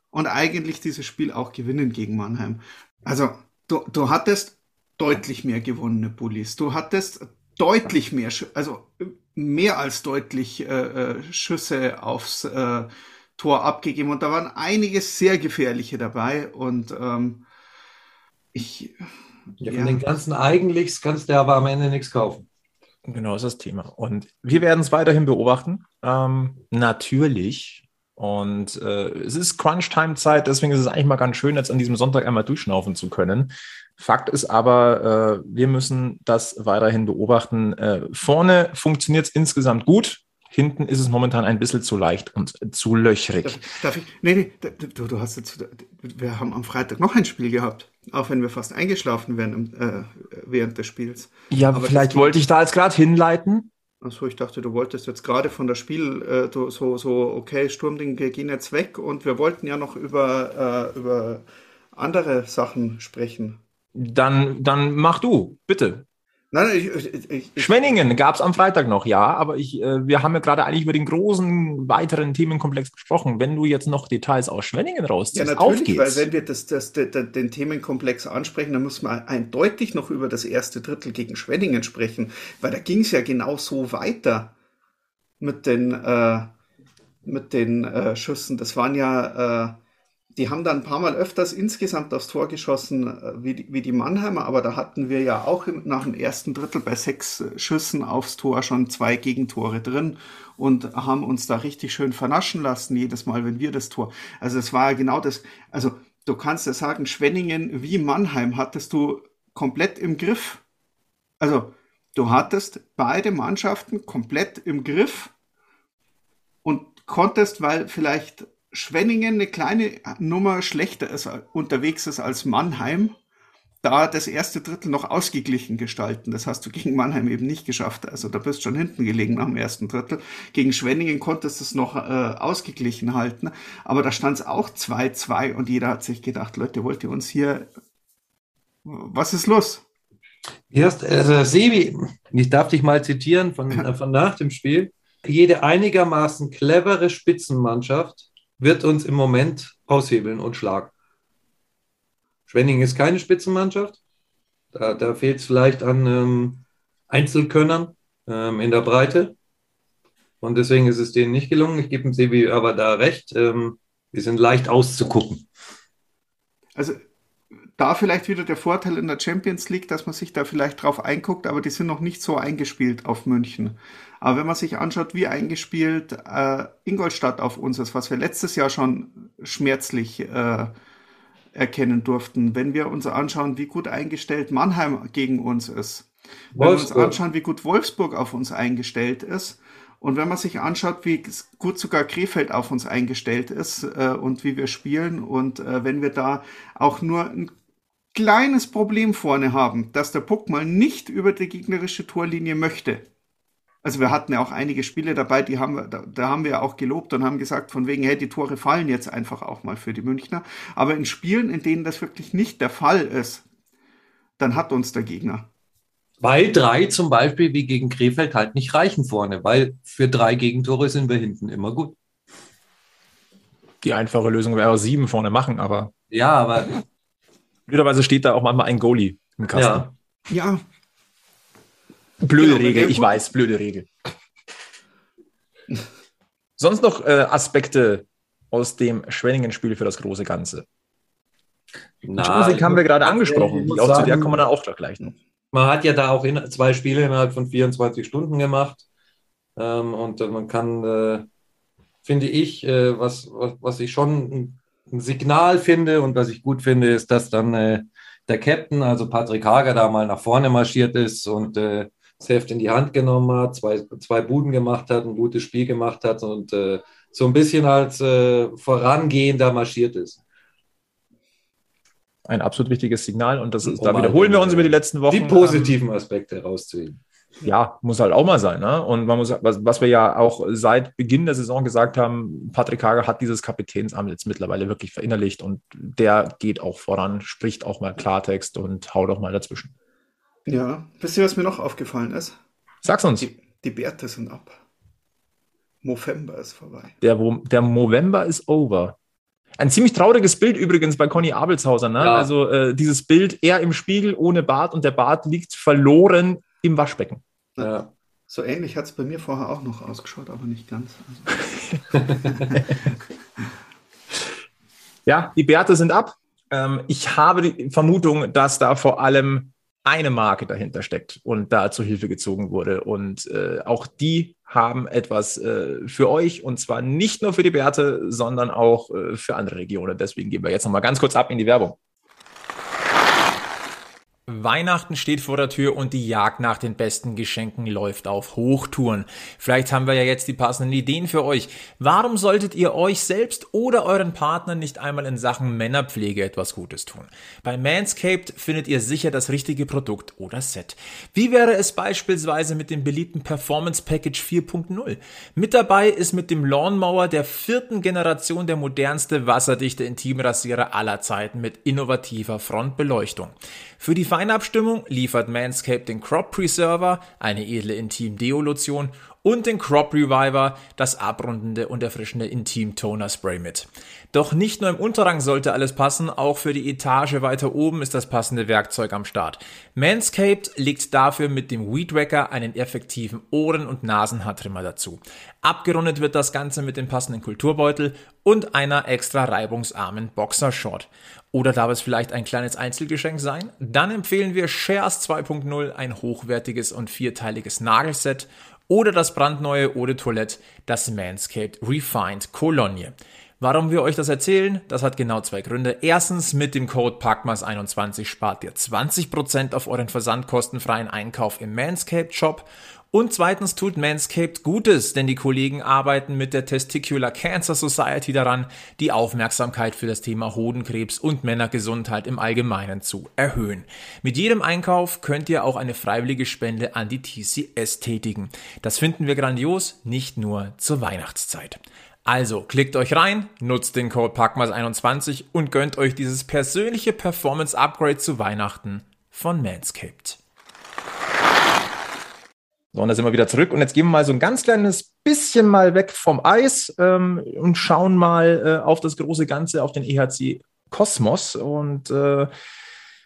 Speaker 3: und eigentlich dieses Spiel auch gewinnen gegen Mannheim. Also, du, du hattest deutlich mehr gewonnene Bullies. Du hattest deutlich mehr, also mehr als deutlich äh, äh, Schüsse aufs äh, Tor abgegeben und da waren einige sehr gefährliche dabei und ähm, ich.
Speaker 4: Ja, von ja. den ganzen Eigentlichs kannst du aber am Ende nichts kaufen.
Speaker 2: Genau, ist das Thema. Und wir werden es weiterhin beobachten. Ähm, natürlich. Und äh, es ist Crunch-Time-Zeit, deswegen ist es eigentlich mal ganz schön, jetzt an diesem Sonntag einmal durchschnaufen zu können. Fakt ist aber, äh, wir müssen das weiterhin beobachten. Äh, vorne funktioniert es insgesamt gut. Hinten ist es momentan ein bisschen zu leicht und zu löchrig.
Speaker 3: Darf, darf ich? Nee, nee, du, du hast jetzt, wir haben am Freitag noch ein Spiel gehabt, auch wenn wir fast eingeschlafen wären äh, während des Spiels.
Speaker 2: Ja, aber vielleicht wollte ich da jetzt gerade hinleiten.
Speaker 3: Achso, ich dachte, du wolltest jetzt gerade von der Spiel äh, so, so, okay, Sturmding, wir gehen jetzt weg und wir wollten ja noch über, äh, über andere Sachen sprechen.
Speaker 2: Dann, dann mach du, bitte.
Speaker 3: Nein, ich, ich,
Speaker 2: ich, Schwenningen gab es am Freitag noch, ja, aber ich, äh, wir haben ja gerade eigentlich über den großen weiteren Themenkomplex gesprochen. Wenn du jetzt noch Details aus Schwenningen rausziehst,
Speaker 3: ja, natürlich, auf geht's. weil wenn wir das, das, das, den Themenkomplex ansprechen, dann muss man eindeutig noch über das erste Drittel gegen Schwenningen sprechen, weil da ging es ja genau so weiter mit den, äh, mit den äh, Schüssen. Das waren ja äh, die haben dann ein paar Mal öfters insgesamt aufs Tor geschossen äh, wie die, wie die Mannheimer, aber da hatten wir ja auch nach dem ersten Drittel bei sechs äh, Schüssen aufs Tor schon zwei Gegentore drin und haben uns da richtig schön vernaschen lassen, jedes Mal, wenn wir das Tor. Also es war ja genau das, also du kannst ja sagen, Schwenningen wie Mannheim hattest du komplett im Griff. Also du hattest beide Mannschaften komplett im Griff und konntest, weil vielleicht Schwenningen eine kleine Nummer schlechter ist, unterwegs ist als Mannheim, da das erste Drittel noch ausgeglichen gestalten. Das hast du gegen Mannheim eben nicht geschafft. Also da bist du schon hinten gelegen nach dem ersten Drittel. Gegen Schwenningen konntest du es noch äh, ausgeglichen halten. Aber da stand es auch 2-2 und jeder hat sich gedacht, Leute, wollt ihr uns hier, was ist los?
Speaker 4: Erst, also Sebi, ich darf dich mal zitieren von, von nach dem Spiel. Jede einigermaßen clevere Spitzenmannschaft wird uns im Moment aushebeln und schlagen. Schwenning ist keine Spitzenmannschaft. Da, da fehlt es vielleicht an ähm, Einzelkönnern ähm, in der Breite. Und deswegen ist es denen nicht gelungen. Ich gebe dem Sebi aber da recht. Ähm, wir sind leicht auszugucken.
Speaker 3: Also da vielleicht wieder der Vorteil in der Champions League, dass man sich da vielleicht drauf einguckt, aber die sind noch nicht so eingespielt auf München. Aber wenn man sich anschaut, wie eingespielt äh, Ingolstadt auf uns ist, was wir letztes Jahr schon schmerzlich äh, erkennen durften, wenn wir uns anschauen, wie gut eingestellt Mannheim gegen uns ist, wenn wir uns anschauen, wie gut Wolfsburg auf uns eingestellt ist, und wenn man sich anschaut, wie gut sogar Krefeld auf uns eingestellt ist äh, und wie wir spielen. Und äh, wenn wir da auch nur ein kleines Problem vorne haben, dass der Puck mal nicht über die gegnerische Torlinie möchte. Also wir hatten ja auch einige Spiele dabei, die haben wir, da, da haben wir ja auch gelobt und haben gesagt, von wegen, hey, die Tore fallen jetzt einfach auch mal für die Münchner. Aber in Spielen, in denen das wirklich nicht der Fall ist, dann hat uns der Gegner.
Speaker 4: Weil drei zum Beispiel wie gegen Krefeld halt nicht reichen vorne, weil für drei Gegentore sind wir hinten immer gut.
Speaker 2: Die einfache Lösung wäre sieben vorne machen, aber.
Speaker 4: Ja, aber.
Speaker 2: Blöderweise steht da auch manchmal ein Goalie im
Speaker 3: Kasten. Ja. ja.
Speaker 2: Blöde genau, Regel, ich weiß, blöde Regel. Sonst noch äh, Aspekte aus dem Schwenningen-Spiel für das große Ganze? Na, Musik haben wir gerade angesprochen. Die auch zu der kommen wir dann auch gleich noch
Speaker 4: man hat ja da auch in, zwei Spiele innerhalb von 24 Stunden gemacht. Ähm, und äh, man kann, äh, finde ich, äh, was, was, was ich schon ein Signal finde und was ich gut finde, ist, dass dann äh, der Captain, also Patrick Hager, da mal nach vorne marschiert ist und äh, das Heft in die Hand genommen hat, zwei, zwei Buden gemacht hat, ein gutes Spiel gemacht hat und äh, so ein bisschen als vorangehender marschiert ist
Speaker 2: ein absolut wichtiges Signal und das ist, da wiederholen wir uns über die letzten Wochen.
Speaker 4: Die positiven Aspekte herauszuheben.
Speaker 2: Ja, muss halt auch mal sein. Ne? Und man muss, was, was wir ja auch seit Beginn der Saison gesagt haben, Patrick Hager hat dieses Kapitänsamt jetzt mittlerweile wirklich verinnerlicht und der geht auch voran, spricht auch mal Klartext und haut auch mal dazwischen.
Speaker 3: Ja, wisst ihr, was mir noch aufgefallen ist?
Speaker 2: Sag's uns.
Speaker 3: Die, die Bärte sind ab. Movember ist vorbei.
Speaker 2: Der, der Movember ist over. Ein ziemlich trauriges Bild übrigens bei Conny Abelshauser. Ne? Ja. Also äh, dieses Bild, er im Spiegel ohne Bart und der Bart liegt verloren im Waschbecken.
Speaker 3: Ja. So ähnlich hat es bei mir vorher auch noch ausgeschaut, aber nicht ganz. Also.
Speaker 2: ja, die Bärte sind ab. Ähm, ich habe die Vermutung, dass da vor allem eine Marke dahinter steckt und da zu Hilfe gezogen wurde. Und äh, auch die haben etwas äh, für euch und zwar nicht nur für die Bärte, sondern auch äh, für andere Regionen. Deswegen gehen wir jetzt nochmal ganz kurz ab in die Werbung. Weihnachten steht vor der Tür und die Jagd nach den besten Geschenken läuft auf Hochtouren. Vielleicht haben wir ja jetzt die passenden Ideen für euch. Warum solltet ihr euch selbst oder euren Partner nicht einmal in Sachen Männerpflege etwas Gutes tun? Bei Manscaped findet ihr sicher das richtige Produkt oder Set. Wie wäre es beispielsweise mit dem beliebten Performance Package 4.0? Mit dabei ist mit dem Lawnmower der vierten Generation der modernste wasserdichte Intimrasierer aller Zeiten mit innovativer Frontbeleuchtung. Für die Feinabstimmung liefert Manscaped den Crop Preserver, eine edle Intim-Deo-Lotion und den Crop Reviver, das abrundende und erfrischende Intim Toner Spray mit. Doch nicht nur im Unterrang sollte alles passen, auch für die Etage weiter oben ist das passende Werkzeug am Start. Manscaped legt dafür mit dem Weed Wacker einen effektiven Ohren- und Nasenhaartrimmer dazu. Abgerundet wird das Ganze mit dem passenden Kulturbeutel und einer extra reibungsarmen Boxershort. Oder darf es vielleicht ein kleines Einzelgeschenk sein? Dann empfehlen wir Shares 2.0, ein hochwertiges und vierteiliges Nagelset oder das brandneue Eau de Toilette, das Manscaped Refined Cologne. Warum wir euch das erzählen? Das hat genau zwei Gründe. Erstens, mit dem Code PACMAS21 spart ihr 20% auf euren versandkostenfreien Einkauf im Manscaped Shop und zweitens tut Manscaped Gutes, denn die Kollegen arbeiten mit der Testicular Cancer Society daran, die Aufmerksamkeit für das Thema Hodenkrebs und Männergesundheit im Allgemeinen zu erhöhen. Mit jedem Einkauf könnt ihr auch eine freiwillige Spende an die TCS tätigen. Das finden wir grandios, nicht nur zur Weihnachtszeit. Also klickt euch rein, nutzt den Code PACMAS21 und gönnt euch dieses persönliche Performance Upgrade zu Weihnachten von Manscaped. So, und da sind wir wieder zurück. Und jetzt gehen wir mal so ein ganz kleines bisschen mal weg vom Eis ähm, und schauen mal äh, auf das große Ganze, auf den EHC Kosmos. Und äh,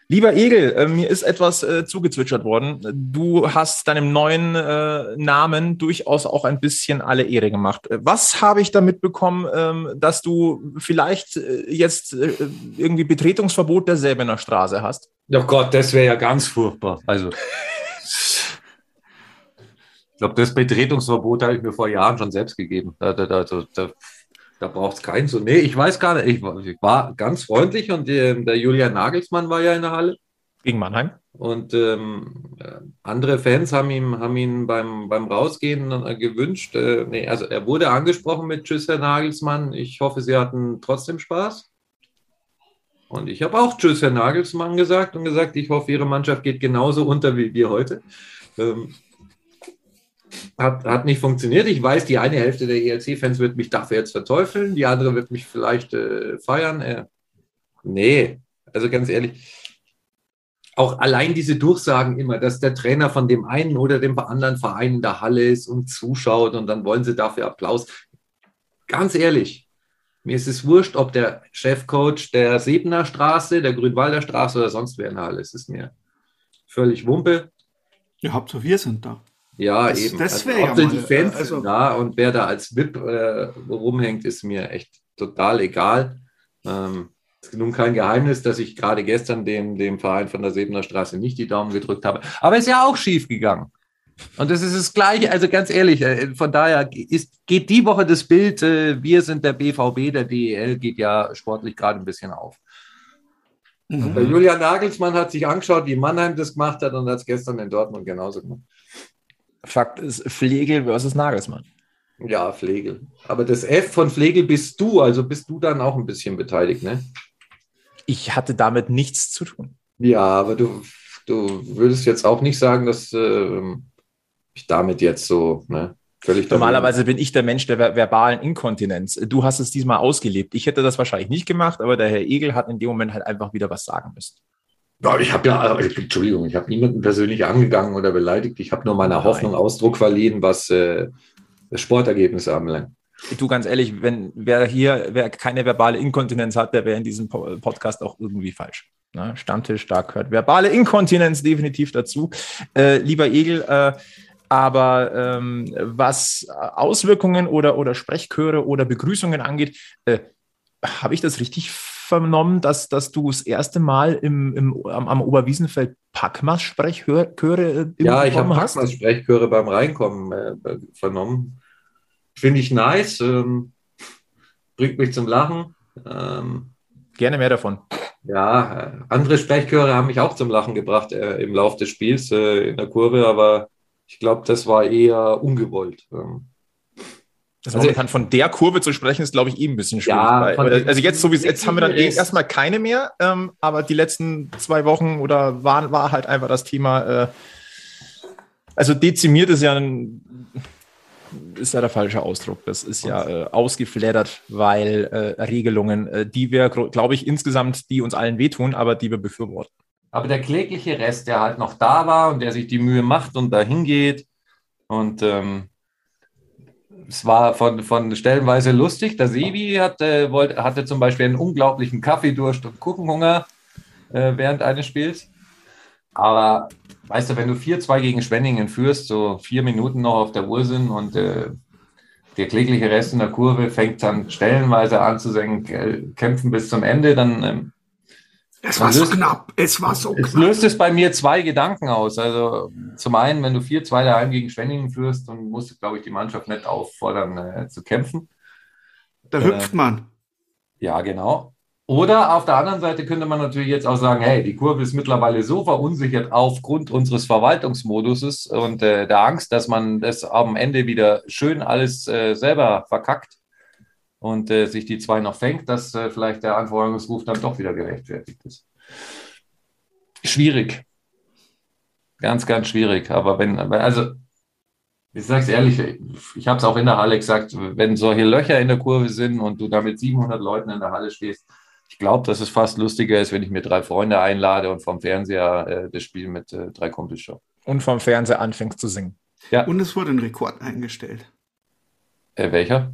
Speaker 2: Lieber Egel, äh, mir ist etwas äh, zugezwitschert worden. Du hast deinem neuen äh, Namen durchaus auch ein bisschen alle Ehre gemacht. Was habe ich damit bekommen, ähm, dass du vielleicht äh, jetzt äh, irgendwie Betretungsverbot der Säbener Straße hast?
Speaker 4: Oh Gott, das wäre ja ganz furchtbar. Also, ich glaube, das Betretungsverbot habe ich mir vor Jahren schon selbst gegeben. Da, da, da, da da braucht es keinen so. Nee, ich weiß gar nicht. Ich, ich war ganz freundlich und die, der Julian Nagelsmann war ja in der Halle.
Speaker 2: Gegen Mannheim.
Speaker 4: Und ähm, andere Fans haben ihm, haben ihn beim, beim Rausgehen äh, gewünscht. Äh, nee, also er wurde angesprochen mit Tschüss, Herr Nagelsmann. Ich hoffe, Sie hatten trotzdem Spaß. Und ich habe auch Tschüss, Herr Nagelsmann gesagt und gesagt, ich hoffe, Ihre Mannschaft geht genauso unter wie wir heute. Ähm, hat, hat nicht funktioniert. Ich weiß, die eine Hälfte der ELC-Fans wird mich dafür jetzt verteufeln, die andere wird mich vielleicht äh, feiern. Äh, nee, also ganz ehrlich, auch allein diese Durchsagen immer, dass der Trainer von dem einen oder dem anderen Verein in der Halle ist und zuschaut und dann wollen sie dafür Applaus. Ganz ehrlich, mir ist es wurscht, ob der Chefcoach der Sebener Straße, der Grünwalder Straße oder sonst wer in der Halle ist. Es ist mir völlig Wumpe.
Speaker 3: Ja, Hauptsache wir sind da.
Speaker 4: Ja, das, eben.
Speaker 3: Das also,
Speaker 4: ja mal, die Fans also, da und wer da als VIP äh, rumhängt, ist mir echt total egal. Ähm, ist nun kein Geheimnis, dass ich gerade gestern dem, dem Verein von der Sebener Straße nicht die Daumen gedrückt habe. Aber ist ja auch schief gegangen. Und das ist das Gleiche, also ganz ehrlich, äh, von daher ist, geht die Woche das Bild, äh, wir sind der BVB, der DEL geht ja sportlich gerade ein bisschen auf. Mhm. Julian Nagelsmann hat sich angeschaut, wie Mannheim das gemacht hat und hat es gestern in Dortmund genauso gemacht.
Speaker 2: Fakt ist Flegel versus Nagelsmann.
Speaker 4: Ja, Flegel. Aber das F von Flegel bist du, also bist du dann auch ein bisschen beteiligt, ne?
Speaker 2: Ich hatte damit nichts zu tun.
Speaker 4: Ja, aber du, du würdest jetzt auch nicht sagen, dass äh, ich damit jetzt so, ne?
Speaker 2: Völlig Normalerweise bin ich der Mensch der ver verbalen Inkontinenz. Du hast es diesmal ausgelebt. Ich hätte das wahrscheinlich nicht gemacht, aber der Herr Egel hat in dem Moment halt einfach wieder was sagen müssen.
Speaker 4: Ja, ich habe ja, Entschuldigung, ich habe niemanden persönlich angegangen oder beleidigt. Ich habe nur meiner Nein. Hoffnung Ausdruck verliehen, was äh, das Sportergebnis anbelangt.
Speaker 2: Du ganz ehrlich, wenn wer hier, wer keine verbale Inkontinenz hat, der wäre in diesem Podcast auch irgendwie falsch. Ne? Stammtisch, da gehört verbale Inkontinenz definitiv dazu. Äh, lieber Egel, äh, aber ähm, was Auswirkungen oder, oder Sprechchöre oder Begrüßungen angeht, äh, habe ich das richtig vernommen, dass, dass du das erste Mal im, im, am, am Oberwiesenfeld Packmas-Sprechchöre
Speaker 4: äh, Ja, ich habe Packmas-Sprechchöre beim Reinkommen äh, vernommen. Finde ich nice, ähm, bringt mich zum Lachen. Ähm,
Speaker 2: Gerne mehr davon.
Speaker 4: Ja, äh, andere Sprechchöre haben mich auch zum Lachen gebracht äh, im Laufe des Spiels äh, in der Kurve, aber ich glaube, das war eher ungewollt. Ähm,
Speaker 2: also, momentan von der Kurve zu sprechen, ist, glaube ich, eh ein bisschen schwierig. Ja, also jetzt, so wie jetzt haben wir dann eh erstmal keine mehr, ähm, aber die letzten zwei Wochen oder war, war halt einfach das Thema, äh, also dezimiert ist ja ein, ist ja der falsche Ausdruck. Das ist ja äh, ausgeflattert, weil äh, Regelungen, äh, die wir, glaube ich, insgesamt, die uns allen wehtun, aber die wir befürworten.
Speaker 4: Aber der klägliche Rest, der halt noch da war und der sich die Mühe macht und dahin geht und ähm, es war von, von stellenweise lustig. Der Sebi hatte, wollte, hatte zum Beispiel einen unglaublichen Kaffeedurst und Kuchenhunger äh, während eines Spiels. Aber weißt du, wenn du 4-2 gegen Schwenningen führst, so vier Minuten noch auf der Uhr sind und äh, der klägliche Rest in der Kurve fängt dann stellenweise an zu senken, kämpfen bis zum Ende, dann ähm,
Speaker 3: es war löst, so knapp. Es war so
Speaker 4: es knapp. löst es bei mir zwei Gedanken aus. Also zum einen, wenn du 4-2 daheim gegen Schwenningen führst, dann musst du, glaube ich, die Mannschaft nicht auffordern äh, zu kämpfen.
Speaker 3: Da äh, hüpft man.
Speaker 4: Ja, genau. Oder auf der anderen Seite könnte man natürlich jetzt auch sagen, hey, die Kurve ist mittlerweile so verunsichert aufgrund unseres Verwaltungsmoduses und äh, der Angst, dass man das am Ende wieder schön alles äh, selber verkackt und äh, sich die zwei noch fängt, dass äh, vielleicht der Anforderungsruf dann doch wieder gerechtfertigt ist. Schwierig. Ganz, ganz schwierig. Aber wenn, also, ich sage es ehrlich, ich habe es auch in der Halle gesagt, wenn solche Löcher in der Kurve sind und du da mit 700 Leuten in der Halle stehst, ich glaube, dass es fast lustiger ist, wenn ich mir drei Freunde einlade und vom Fernseher äh, das Spiel mit äh, drei Kumpels schaue.
Speaker 2: Und vom Fernseher anfängst zu singen.
Speaker 3: Ja. Und es wurde ein Rekord eingestellt.
Speaker 4: Äh, welcher?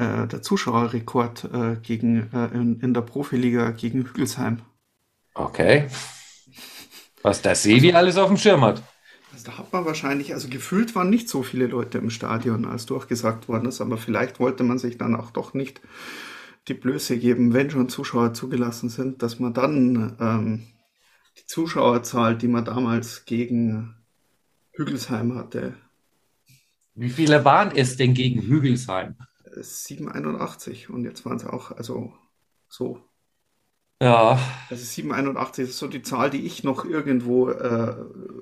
Speaker 3: Äh, der Zuschauerrekord äh, gegen, äh, in, in, der Profiliga gegen Hügelsheim.
Speaker 4: Okay. Was der Sevi also, alles auf dem Schirm hat.
Speaker 3: Also da hat man wahrscheinlich, also gefühlt waren nicht so viele Leute im Stadion, als durchgesagt worden ist, aber vielleicht wollte man sich dann auch doch nicht die Blöße geben, wenn schon Zuschauer zugelassen sind, dass man dann ähm, die Zuschauerzahl, die man damals gegen Hügelsheim hatte.
Speaker 4: Wie viele waren es denn gegen Hügelsheim?
Speaker 3: 781 und jetzt waren es auch, also so.
Speaker 4: Ja.
Speaker 3: Also 781 ist so die Zahl, die ich noch irgendwo äh,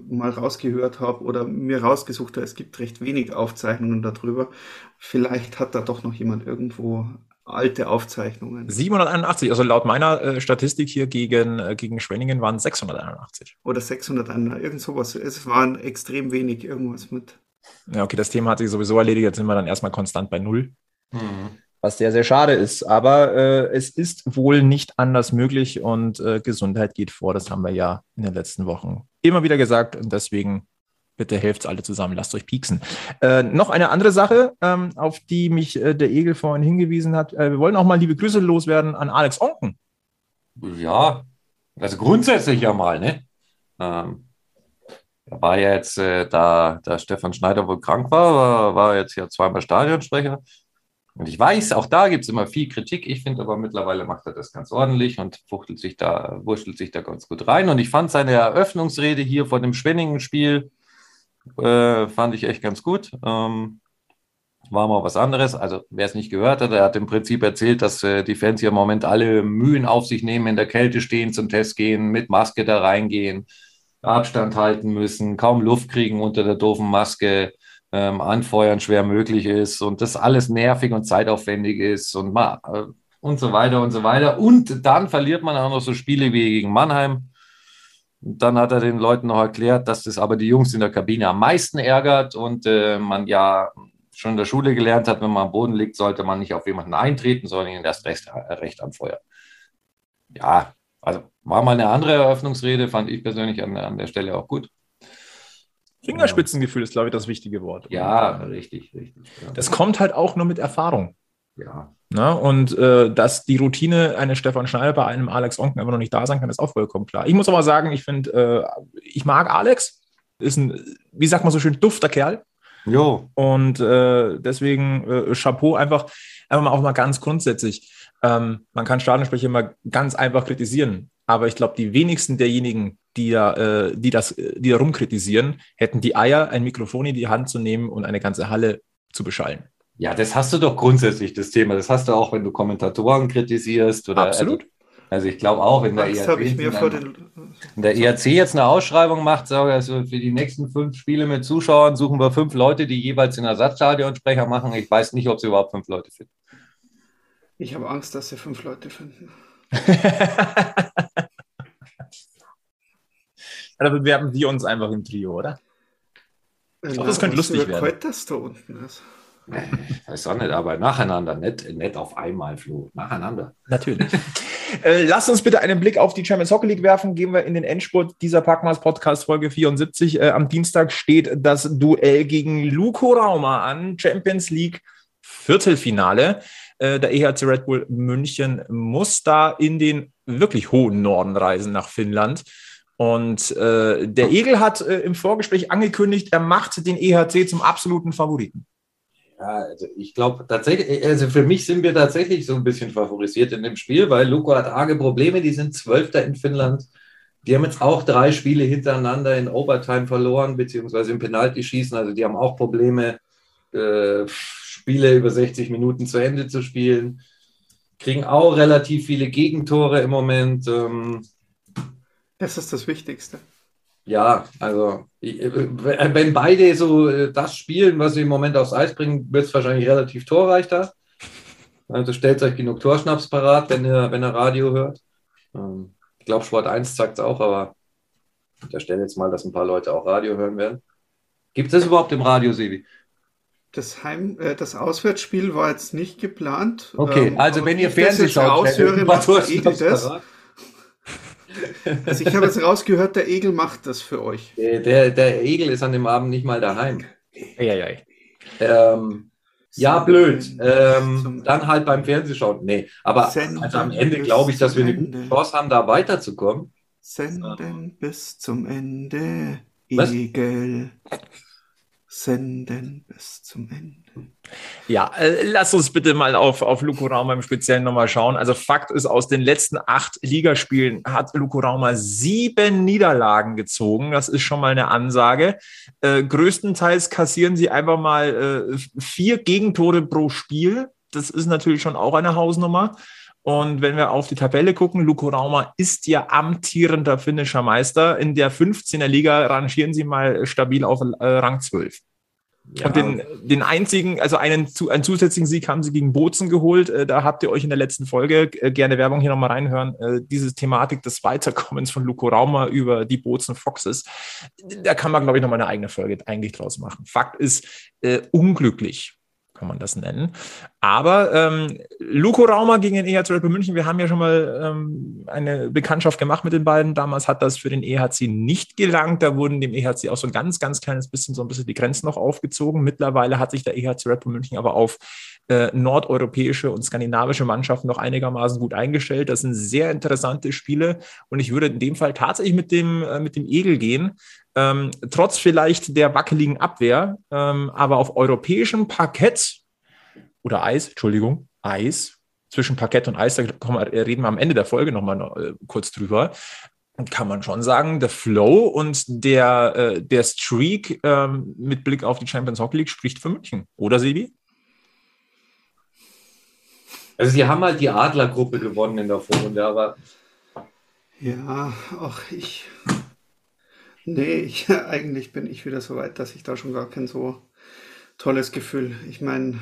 Speaker 3: mal rausgehört habe oder mir rausgesucht habe. Es gibt recht wenig Aufzeichnungen darüber. Vielleicht hat da doch noch jemand irgendwo alte Aufzeichnungen.
Speaker 2: 781, also laut meiner äh, Statistik hier gegen, äh, gegen Schwenningen waren 681.
Speaker 3: Oder 601, irgend sowas. Es waren extrem wenig, irgendwas mit.
Speaker 2: Ja, okay, das Thema hat sich sowieso erledigt. Jetzt sind wir dann erstmal konstant bei Null. Mhm. Was sehr, sehr schade ist. Aber äh, es ist wohl nicht anders möglich und äh, Gesundheit geht vor. Das haben wir ja in den letzten Wochen immer wieder gesagt. Und deswegen Bitte helft alle zusammen, lasst euch pieksen. Äh, noch eine andere Sache, ähm, auf die mich äh, der Egel vorhin hingewiesen hat. Äh, wir wollen auch mal liebe Grüße loswerden an Alex Onken.
Speaker 4: Ja, also grundsätzlich ja mal, ne? Ähm, er war ja jetzt, äh, da, da Stefan Schneider wohl krank war, war, war jetzt ja zweimal Stadionsprecher. Und ich weiß, auch da gibt es immer viel Kritik. Ich finde aber mittlerweile macht er das ganz ordentlich und fuchtelt sich da, wurschtelt sich da ganz gut rein. Und ich fand seine Eröffnungsrede hier vor dem Schwenningen-Spiel, äh, fand ich echt ganz gut. Ähm, war mal was anderes. Also, wer es nicht gehört hat, er hat im Prinzip erzählt, dass äh, die Fans hier im Moment alle Mühen auf sich nehmen, in der Kälte stehen, zum Test gehen, mit Maske da reingehen, Abstand halten müssen, kaum Luft kriegen unter der doofen Maske, ähm, anfeuern schwer möglich ist und das alles nervig und zeitaufwendig ist und, mal, äh, und so weiter und so weiter. Und dann verliert man auch noch so Spiele wie gegen Mannheim und dann hat er den Leuten noch erklärt, dass das aber die Jungs in der Kabine am meisten ärgert und äh, man ja schon in der Schule gelernt hat, wenn man am Boden liegt, sollte man nicht auf jemanden eintreten, sondern ihn erst recht, äh, recht anfeuern. Ja, also war mal eine andere Eröffnungsrede, fand ich persönlich an, an der Stelle auch gut.
Speaker 2: Fingerspitzengefühl ist, glaube ich, das wichtige Wort.
Speaker 4: Ja, und, richtig, richtig.
Speaker 2: Ja. Das kommt halt auch nur mit Erfahrung.
Speaker 4: Ja.
Speaker 2: Na, und äh, dass die Routine eines Stefan Schneider bei einem Alex Onken immer noch nicht da sein kann, ist auch vollkommen klar. Ich muss aber sagen, ich finde, äh, ich mag Alex. Ist ein, wie sagt man so schön, dufter Kerl.
Speaker 4: Jo.
Speaker 2: Und äh, deswegen äh, Chapeau einfach, einfach mal auch mal ganz grundsätzlich. Ähm, man kann Stadionsprecher immer ganz einfach kritisieren. Aber ich glaube, die wenigsten derjenigen, die da, äh, die das, die da rumkritisieren, hätten die Eier, ein Mikrofon in die Hand zu nehmen und eine ganze Halle zu beschallen.
Speaker 4: Ja, das hast du doch grundsätzlich, das Thema. Das hast du auch, wenn du Kommentatoren kritisierst. Oder,
Speaker 2: Absolut.
Speaker 4: Also, also ich glaube auch, wenn der, ERC, wenn der ERC jetzt eine Ausschreibung macht, sage also für die nächsten fünf Spiele mit Zuschauern suchen wir fünf Leute, die jeweils den Ersatzstadionsprecher machen. Ich weiß nicht, ob sie überhaupt fünf Leute finden.
Speaker 3: Ich habe Angst, dass sie fünf Leute finden.
Speaker 2: da bewerben wir uns einfach im Trio, oder?
Speaker 3: Ich glaube, das könnte lustig werden. Kalt, dass da unten ist.
Speaker 4: Ich weiß auch nicht, aber nacheinander, nicht, nicht auf einmal, Flo. Nacheinander.
Speaker 2: Natürlich. äh, lasst uns bitte einen Blick auf die Champions Hockey League werfen. Gehen wir in den Endspurt dieser Packmas Podcast Folge 74. Äh, am Dienstag steht das Duell gegen Luko Rauma an. Champions League Viertelfinale. Äh, der EHC Red Bull München muss da in den wirklich hohen Norden reisen nach Finnland. Und äh, der Egel hat äh, im Vorgespräch angekündigt, er macht den EHC zum absoluten Favoriten.
Speaker 4: Ja, also ich glaube tatsächlich, also für mich sind wir tatsächlich so ein bisschen favorisiert in dem Spiel, weil Luko hat arge Probleme, die sind Zwölfter in Finnland. Die haben jetzt auch drei Spiele hintereinander in Overtime verloren, beziehungsweise im Penalty-Schießen. Also die haben auch Probleme, äh, Spiele über 60 Minuten zu Ende zu spielen. Kriegen auch relativ viele Gegentore im Moment. Ähm,
Speaker 3: das ist das Wichtigste.
Speaker 4: Ja, also wenn beide so äh, das spielen, was sie im Moment aufs Eis bringen, wird es wahrscheinlich relativ torreich da. Also stellt euch genug Torschnaps parat, wenn ihr, wenn ihr Radio hört. Ähm, ich glaube, Sport 1 sagt es auch, aber ich unterstelle jetzt mal, dass ein paar Leute auch Radio hören werden. Gibt es überhaupt im Radio, Sebi?
Speaker 3: Das, Heim, äh, das Auswärtsspiel war jetzt nicht geplant.
Speaker 4: Okay, ähm, also wenn ihr Fernsehen schaut,
Speaker 3: aushöre, was das. Also ich habe jetzt rausgehört, der Egel macht das für euch.
Speaker 4: Der, der, der Egel ist an dem Abend nicht mal daheim.
Speaker 2: Eieiei.
Speaker 4: Ähm, ja, blöd. Ähm, dann halt beim Fernsehschauen. Nee, aber also am Ende glaube ich, dass wir eine gute
Speaker 3: Ende.
Speaker 4: Chance haben, da weiterzukommen.
Speaker 3: Senden bis zum Ende,
Speaker 4: Was?
Speaker 3: Egel. Senden bis zum Ende.
Speaker 2: Ja, äh, lass uns bitte mal auf, auf Luko Rauma im Speziellen nochmal schauen. Also Fakt ist, aus den letzten acht Ligaspielen hat Luko Rauma sieben Niederlagen gezogen. Das ist schon mal eine Ansage. Äh, größtenteils kassieren sie einfach mal äh, vier Gegentore pro Spiel. Das ist natürlich schon auch eine Hausnummer. Und wenn wir auf die Tabelle gucken, Luko Rauma ist ja amtierender finnischer Meister. In der 15er Liga rangieren sie mal stabil auf äh, Rang 12.
Speaker 4: Ja,
Speaker 2: Und den, den einzigen, also einen, einen zusätzlichen Sieg haben sie gegen Bozen geholt. Äh, Da habt ihr euch in der letzten Folge äh, gerne Werbung hier nochmal reinhören. Äh, Diese Thematik des Weiterkommens von Luko Rauma über die Bozen Foxes, da kann man, glaube ich, nochmal eine eigene Folge eigentlich draus machen. Fakt ist, äh, unglücklich kann man das nennen. Aber ähm, Luko Rauma gegen den EHC Red Bull München, wir haben ja schon mal ähm, eine Bekanntschaft gemacht mit den beiden. Damals hat das für den EHC nicht gelangt. Da wurden dem EHC auch so ein ganz, ganz kleines bisschen so ein bisschen die Grenzen noch aufgezogen. Mittlerweile hat sich der EHC Red Bull München aber auf äh, nordeuropäische und skandinavische Mannschaften noch einigermaßen gut eingestellt. Das sind sehr interessante Spiele und ich würde in dem Fall tatsächlich mit dem, äh, mit dem Egel gehen. Ähm, trotz vielleicht der wackeligen Abwehr, ähm, aber auf europäischem Parkett oder Eis, Entschuldigung, Eis, zwischen Parkett und Eis, da reden wir am Ende der Folge nochmal noch, äh, kurz drüber. Und kann man schon sagen, der Flow und der, äh, der Streak ähm, mit Blick auf die Champions Hockey League spricht für München. Oder, Sebi?
Speaker 4: Also sie haben halt die Adlergruppe gewonnen in der Vorrunde, aber
Speaker 3: Ja, ach, ich. Nee, ich, eigentlich bin ich wieder so weit, dass ich da schon gar kein so tolles Gefühl. Ich meine,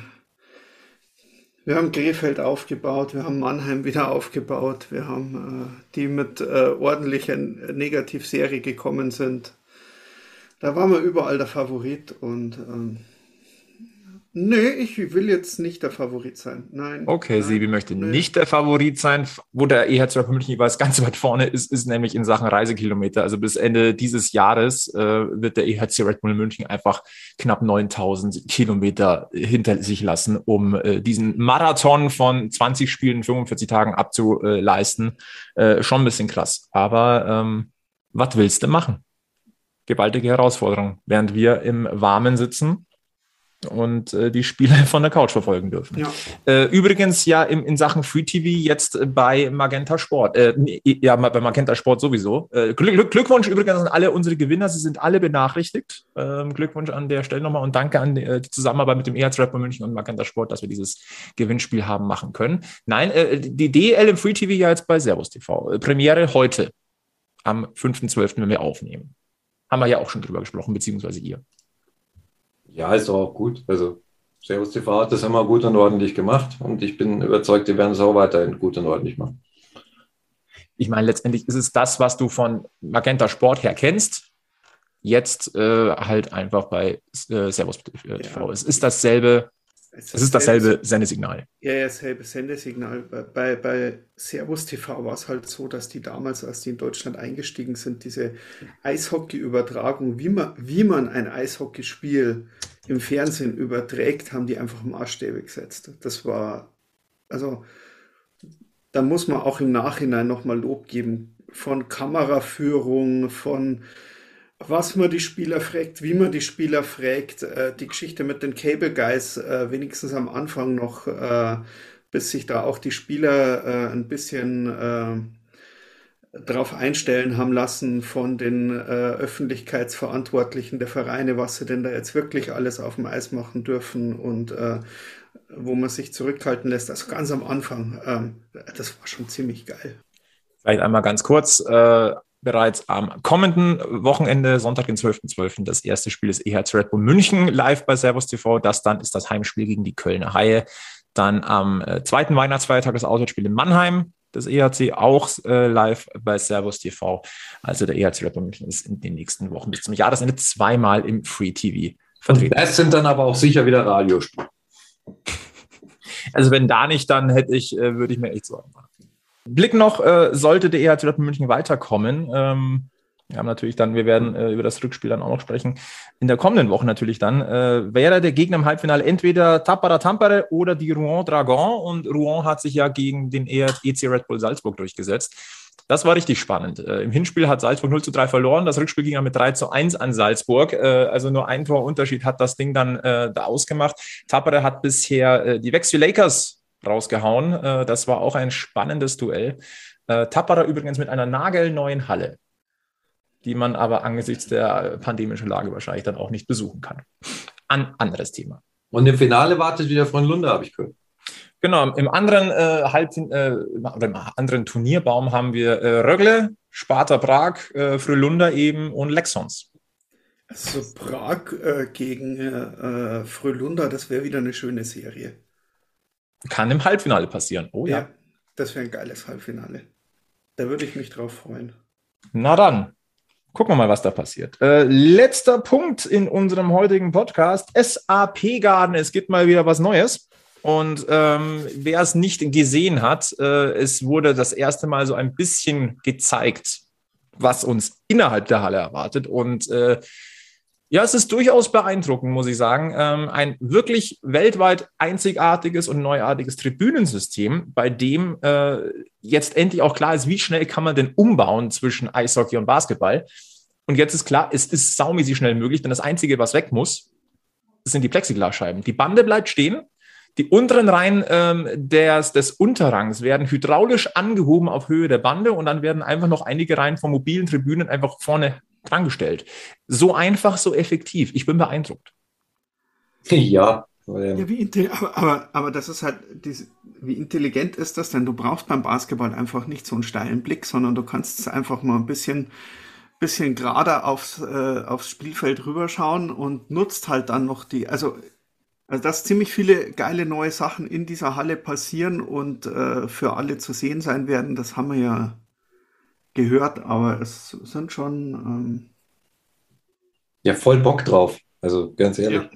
Speaker 3: wir haben Krefeld aufgebaut, wir haben Mannheim wieder aufgebaut, wir haben äh, die mit äh, ordentlicher Negativserie gekommen sind. Da waren wir überall der Favorit und ähm, nee, ich will jetzt nicht der Favorit sein. Nein.
Speaker 2: Okay,
Speaker 3: nein,
Speaker 2: Sebi möchte
Speaker 3: nee.
Speaker 2: nicht der Favorit sein. Wo der EHC Red Bull München jeweils ganz weit vorne ist, ist nämlich in Sachen Reisekilometer. Also bis Ende dieses Jahres äh, wird der EHC Red Bull München einfach knapp 9000 Kilometer hinter sich lassen, um äh, diesen Marathon von 20 Spielen in 45 Tagen abzuleisten. Äh, schon ein bisschen krass. Aber ähm, was willst du machen? Gewaltige Herausforderung, während wir im Warmen sitzen und äh, die Spiele von der Couch verfolgen dürfen.
Speaker 3: Ja.
Speaker 2: Äh, übrigens ja im, in Sachen Free TV jetzt bei Magenta Sport. Äh, nee, ja, bei Magenta Sport sowieso. Äh, Glück, Glück, Glückwunsch übrigens an alle unsere Gewinner. Sie sind alle benachrichtigt. Ähm, Glückwunsch an der Stelle nochmal und danke an die, äh, die Zusammenarbeit mit dem EHC Rapper München und Magenta Sport, dass wir dieses Gewinnspiel haben machen können. Nein, äh, die DL im Free TV ja jetzt bei Servus TV. Premiere heute am 5.12., wenn wir aufnehmen. Haben wir ja auch schon drüber gesprochen, beziehungsweise ihr.
Speaker 4: Ja, ist doch auch gut. Also Servus TV hat das immer gut und ordentlich gemacht und ich bin überzeugt, die werden es auch weiterhin gut und ordentlich machen.
Speaker 2: ich meine, letztendlich ist es das, was du von Magenta Sport her kennst, jetzt äh, halt einfach bei äh, Servus äh, TV.
Speaker 3: Ja.
Speaker 2: Es ist dasselbe, es ist dasselbe Sendesignal.
Speaker 3: Ja, ja, dasselbe Sendesignal. Bei, bei, Servus TV war es halt so, dass die damals, als die in Deutschland eingestiegen sind, diese Eishockey-Übertragung, wie man, wie man ein Eishockeyspiel im Fernsehen überträgt, haben die einfach Maßstäbe gesetzt. Das war, also, da muss man auch im Nachhinein nochmal Lob geben. Von Kameraführung, von was man die Spieler fragt, wie man die Spieler fragt, äh, die Geschichte mit den Cable Guys, äh, wenigstens am Anfang noch, äh, bis sich da auch die Spieler äh, ein bisschen äh, drauf einstellen haben lassen von den äh, Öffentlichkeitsverantwortlichen der Vereine, was sie denn da jetzt wirklich alles auf dem Eis machen dürfen und wo man sich zurückhalten lässt. Also ganz am Anfang, ähm, das war schon ziemlich geil.
Speaker 2: Vielleicht einmal ganz kurz. Äh, bereits am kommenden Wochenende, Sonntag, den 12.12., das erste Spiel des EHC Red Bull München live bei Servus TV. Das dann ist das Heimspiel gegen die Kölner Haie. Dann am äh, zweiten Weihnachtsfeiertag das Auswärtsspiel in Mannheim. Das EHC auch äh, live bei Servus TV. Also der EHC Red Bull München ist in den nächsten Wochen bis zum Jahresende zweimal im Free TV
Speaker 4: Und
Speaker 2: vertreten.
Speaker 4: das sind dann aber auch sicher wieder Radiospiele.
Speaker 2: Also wenn da nicht, dann hätte ich, äh, würde ich mir echt Sorgen machen. Blick noch, äh, sollte der EHC Dortmund München weiterkommen. Ähm, wir haben natürlich dann, wir werden äh, über das Rückspiel dann auch noch sprechen. In der kommenden Woche natürlich dann äh, wäre der Gegner im Halbfinale entweder Tappara Tampere oder die Rouen Dragon. Und Rouen hat sich ja gegen den EC Red Bull Salzburg durchgesetzt. Das war richtig spannend. Äh, Im Hinspiel hat Salzburg 0 zu 3 verloren. Das Rückspiel ging dann mit 3 zu 1 an Salzburg. Äh, also nur ein Torunterschied hat das Ding dann äh, da ausgemacht. Tappere hat bisher äh, die Vexio Lakers rausgehauen. Äh, das war auch ein spannendes Duell. Äh, Tappara übrigens mit einer nagelneuen Halle die man aber angesichts der pandemischen Lage wahrscheinlich dann auch nicht besuchen kann. Ein anderes Thema.
Speaker 4: Und im Finale wartet wieder Freund Lunde, habe ich gehört.
Speaker 2: Genau, im anderen, äh, Halb, äh, im anderen Turnierbaum haben wir äh, Rögle, Sparta Prag, äh, Frölunda eben und Lexons.
Speaker 3: Also Prag äh, gegen äh, Frölunda, das wäre wieder eine schöne Serie.
Speaker 2: Kann im Halbfinale passieren. Oh ja. ja
Speaker 3: das wäre ein geiles Halbfinale. Da würde ich mich drauf freuen.
Speaker 2: Na dann, Gucken wir mal, was da passiert. Äh, letzter Punkt in unserem heutigen Podcast: SAP Garden. Es gibt mal wieder was Neues. Und ähm, wer es nicht gesehen hat, äh, es wurde das erste Mal so ein bisschen gezeigt, was uns innerhalb der Halle erwartet. Und äh, ja, es ist durchaus beeindruckend, muss ich sagen. Ähm, ein wirklich weltweit einzigartiges und neuartiges Tribünensystem, bei dem äh, jetzt endlich auch klar ist, wie schnell kann man denn umbauen zwischen Eishockey und Basketball. Und jetzt ist klar, es ist saumäßig schnell möglich, denn das Einzige, was weg muss, sind die Plexiglasscheiben. Die Bande bleibt stehen. Die unteren Reihen ähm, des, des Unterrangs werden hydraulisch angehoben auf Höhe der Bande und dann werden einfach noch einige Reihen von mobilen Tribünen einfach vorne drangestellt. So einfach, so effektiv. Ich bin beeindruckt.
Speaker 4: Ja.
Speaker 3: ja wie aber, aber, aber das ist halt, diese, wie intelligent ist das denn? Du brauchst beim Basketball einfach nicht so einen steilen Blick, sondern du kannst es einfach mal ein bisschen bisschen gerade aufs, äh, aufs Spielfeld rüberschauen und nutzt halt dann noch die, also, also dass ziemlich viele geile neue Sachen in dieser Halle passieren und äh, für alle zu sehen sein werden, das haben wir ja gehört, aber es sind schon ähm,
Speaker 4: ja voll Bock drauf. Also ganz ehrlich. Ja.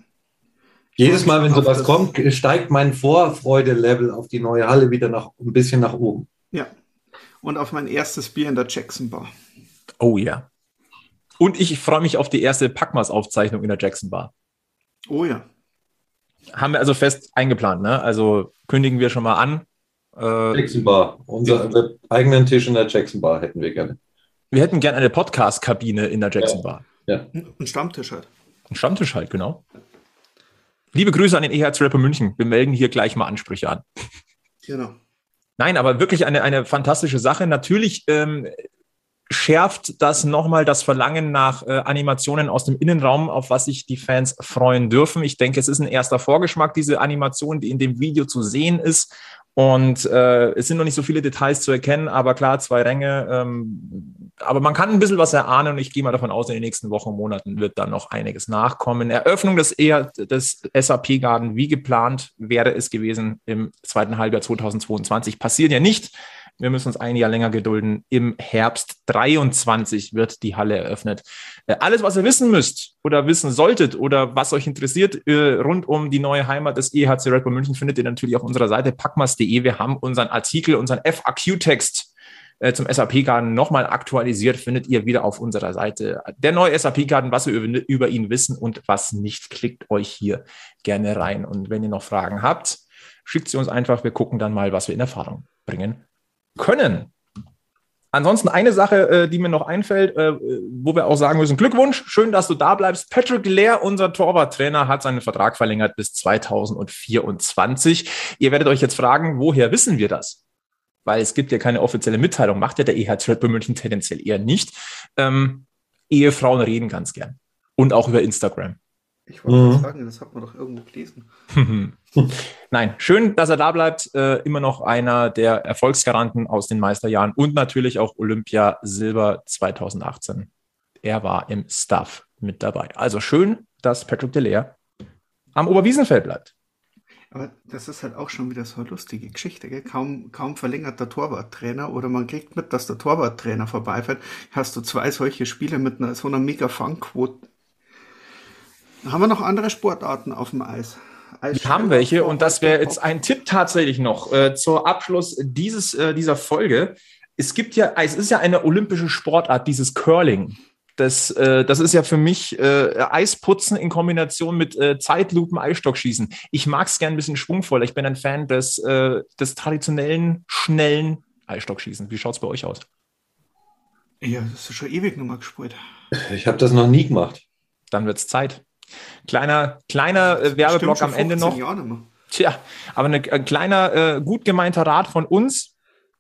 Speaker 4: Jedes Mal, wenn sowas kommt, steigt mein Vorfreude-Level auf die neue Halle wieder nach, ein bisschen nach oben.
Speaker 3: Ja. Und auf mein erstes Bier in der Jackson Bar.
Speaker 2: Oh ja. Und ich freue mich auf die erste Packmas-Aufzeichnung in der Jackson Bar.
Speaker 3: Oh ja.
Speaker 2: Haben wir also fest eingeplant, ne? Also kündigen wir schon mal an.
Speaker 4: Äh, Jackson Bar. Unser eigenen Tisch in der Jackson Bar hätten wir gerne.
Speaker 2: Wir hätten gerne eine Podcast-Kabine in der Jackson
Speaker 4: ja.
Speaker 2: Bar.
Speaker 4: Ja.
Speaker 3: Ein Stammtisch halt.
Speaker 2: Ein Stammtisch halt, genau. Liebe Grüße an den EHZ Rapper München. Wir melden hier gleich mal Ansprüche an.
Speaker 3: Genau.
Speaker 2: Nein, aber wirklich eine, eine fantastische Sache. Natürlich ähm, schärft das nochmal das Verlangen nach äh, Animationen aus dem Innenraum, auf was sich die Fans freuen dürfen. Ich denke, es ist ein erster Vorgeschmack, diese Animation, die in dem Video zu sehen ist. Und äh, es sind noch nicht so viele Details zu erkennen, aber klar, zwei Ränge. Ähm, aber man kann ein bisschen was erahnen und ich gehe mal davon aus, in den nächsten Wochen und Monaten wird dann noch einiges nachkommen. Eröffnung des, eher des SAP Garden, wie geplant, wäre es gewesen im zweiten Halbjahr 2022. Passiert ja nicht. Wir müssen uns ein Jahr länger gedulden. Im Herbst 23 wird die Halle eröffnet. Äh, alles, was ihr wissen müsst oder wissen solltet oder was euch interessiert äh, rund um die neue Heimat des EHC Red Bull München, findet ihr natürlich auf unserer Seite packmas.de. Wir haben unseren Artikel, unseren FAQ-Text äh, zum SAP-Garden nochmal aktualisiert, findet ihr wieder auf unserer Seite. Der neue SAP-Garden, was wir über, über ihn wissen und was nicht, klickt euch hier gerne rein. Und wenn ihr noch Fragen habt, schickt sie uns einfach. Wir gucken dann mal, was wir in Erfahrung bringen können. Ansonsten eine Sache, äh, die mir noch einfällt, äh, wo wir auch sagen müssen, Glückwunsch, schön, dass du da bleibst. Patrick Lehr, unser Torwarttrainer, hat seinen Vertrag verlängert bis 2024. Ihr werdet euch jetzt fragen, woher wissen wir das? Weil es gibt ja keine offizielle Mitteilung, macht ja der EHZ Red München tendenziell eher nicht. Ähm, Ehefrauen reden ganz gern. Und auch über Instagram.
Speaker 3: Ich wollte mhm. sagen, das hat man doch irgendwo gelesen.
Speaker 2: Nein, schön, dass er da bleibt. Äh, immer noch einer der Erfolgsgaranten aus den Meisterjahren und natürlich auch Olympia Silber 2018. Er war im Staff mit dabei. Also schön, dass Patrick Delaire am Oberwiesenfeld bleibt.
Speaker 3: Aber das ist halt auch schon wieder so eine lustige Geschichte. Gell? Kaum, kaum verlängert der Torwarttrainer oder man kriegt mit, dass der Torwarttrainer vorbeifährt, hast du zwei solche Spiele mit einer, so einer mega Fangquote haben wir noch andere Sportarten auf dem Eis?
Speaker 2: Wir haben welche und das wäre jetzt ein Tipp tatsächlich noch äh, zur Abschluss dieses, äh, dieser Folge. Es gibt ja, es ist ja eine olympische Sportart, dieses Curling. Das, äh, das ist ja für mich äh, Eisputzen in Kombination mit äh, Zeitlupen, Eisstockschießen. Ich mag es gern ein bisschen schwungvoller. Ich bin ein Fan des, äh, des traditionellen, schnellen Eisstockschießen. Wie schaut es bei euch aus?
Speaker 3: Ja, das ist schon ewig nochmal gespielt.
Speaker 4: Ich habe das noch nie gemacht.
Speaker 2: Dann wird es Zeit. Kleiner, kleiner äh, Werbeblock am Ende noch. Tja, aber eine, ein kleiner, äh, gut gemeinter Rat von uns.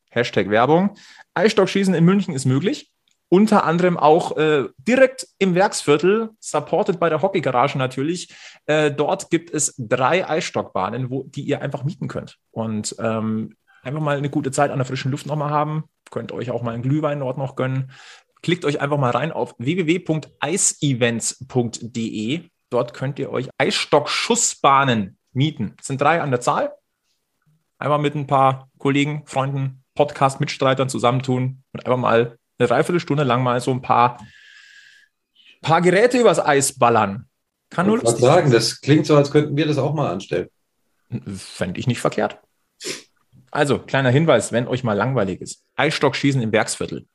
Speaker 2: Hashtag Werbung. Eisstockschießen in München ist möglich. Unter anderem auch äh, direkt im Werksviertel, supported bei der Hockeygarage natürlich. Äh, dort gibt es drei Eisstockbahnen, wo, die ihr einfach mieten könnt. Und ähm, einfach mal eine gute Zeit an der frischen Luft nochmal haben. Könnt euch auch mal einen Glühwein dort noch gönnen. Klickt euch einfach mal rein auf www.eisevents.de. Dort könnt ihr euch Eisstock-Schussbahnen mieten. Es sind drei an der Zahl. Einmal mit ein paar Kollegen, Freunden, Podcast-Mitstreitern zusammentun und einfach mal eine Dreiviertelstunde lang mal so ein paar, paar Geräte übers Eis ballern.
Speaker 4: Kann nur lustig sagen, das klingt so, als könnten wir das auch mal anstellen.
Speaker 2: Fände ich nicht verkehrt. Also, kleiner Hinweis, wenn euch mal langweilig ist. Eisstockschießen im Werksviertel.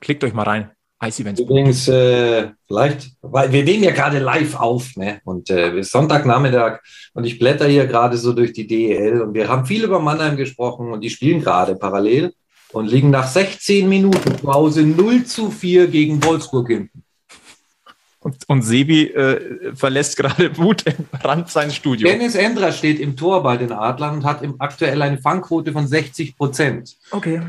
Speaker 2: Klickt euch mal rein.
Speaker 4: Eis-Events. Übrigens, äh, vielleicht, weil wir nehmen ja gerade live auf, ne? Und äh, Sonntagnachmittag und ich blätter hier gerade so durch die DEL und wir haben viel über Mannheim gesprochen und die spielen gerade parallel und liegen nach 16 Minuten zu Hause 0 zu 4 gegen Wolfsburg hinten.
Speaker 2: Und, und Sebi äh, verlässt gerade Wut im Rand sein Studio.
Speaker 4: Dennis Endra steht im Tor bei den Adlern und hat im, aktuell eine Fangquote von 60 Prozent.
Speaker 2: Okay.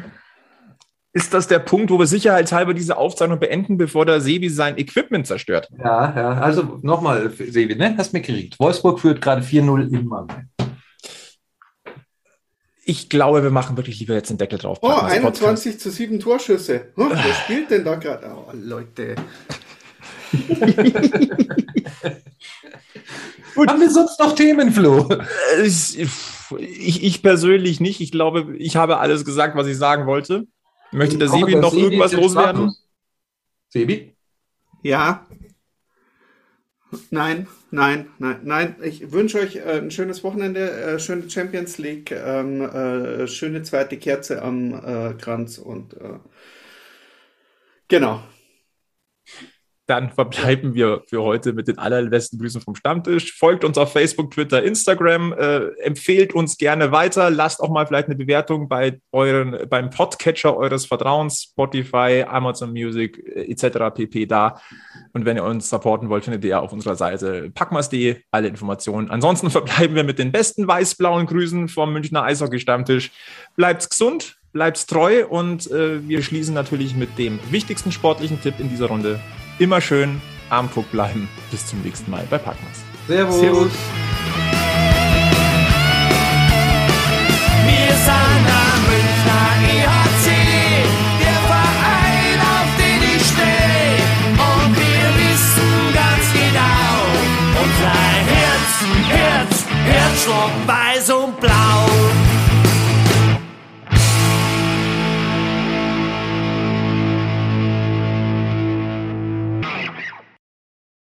Speaker 2: Ist das der Punkt, wo wir sicherheitshalber diese Aufzeichnung beenden, bevor der Sebi sein Equipment zerstört?
Speaker 4: Ja, ja. Also nochmal, Sebi, ne? Hast mir gekriegt. Wolfsburg führt gerade 4-0 im Mann.
Speaker 2: Ich glaube, wir machen wirklich lieber jetzt den Deckel drauf.
Speaker 3: Oh, 21 zu 7 Torschüsse. Oh, wer spielt denn da gerade? Oh, Leute.
Speaker 4: Gut. Haben wir sonst noch Themen, Flo?
Speaker 2: Ich, ich, persönlich nicht. Ich glaube, ich habe alles gesagt, was ich sagen wollte. Möchte der Sebi noch Sebi irgendwas loswerden?
Speaker 4: Sebi?
Speaker 3: Ja. Nein, nein, nein, nein. Ich wünsche euch äh, ein schönes Wochenende, äh, schöne Champions League, ähm, äh, schöne zweite Kerze am äh, Kranz und äh, genau.
Speaker 2: Dann verbleiben wir für heute mit den allerbesten Grüßen vom Stammtisch. Folgt uns auf Facebook, Twitter, Instagram. Äh, empfehlt uns gerne weiter. Lasst auch mal vielleicht eine Bewertung bei euren, beim Podcatcher eures Vertrauens, Spotify, Amazon Music äh, etc. pp. da. Und wenn ihr uns supporten wollt, findet ihr auf unserer Seite packmas.de alle Informationen. Ansonsten verbleiben wir mit den besten weiß-blauen Grüßen vom Münchner Eishockey-Stammtisch. Bleibt gesund, bleibt treu und äh, wir schließen natürlich mit dem wichtigsten sportlichen Tipp in dieser Runde immer schön am Armdruck bleiben. Bis zum nächsten Mal bei Packmas.
Speaker 4: Servus. Servus.
Speaker 1: Wir sind am Münchner EHC, der Verein, auf den ich stehe. Und wir wissen ganz genau, unser Herz, Herz, Herzschlag weiß und blau.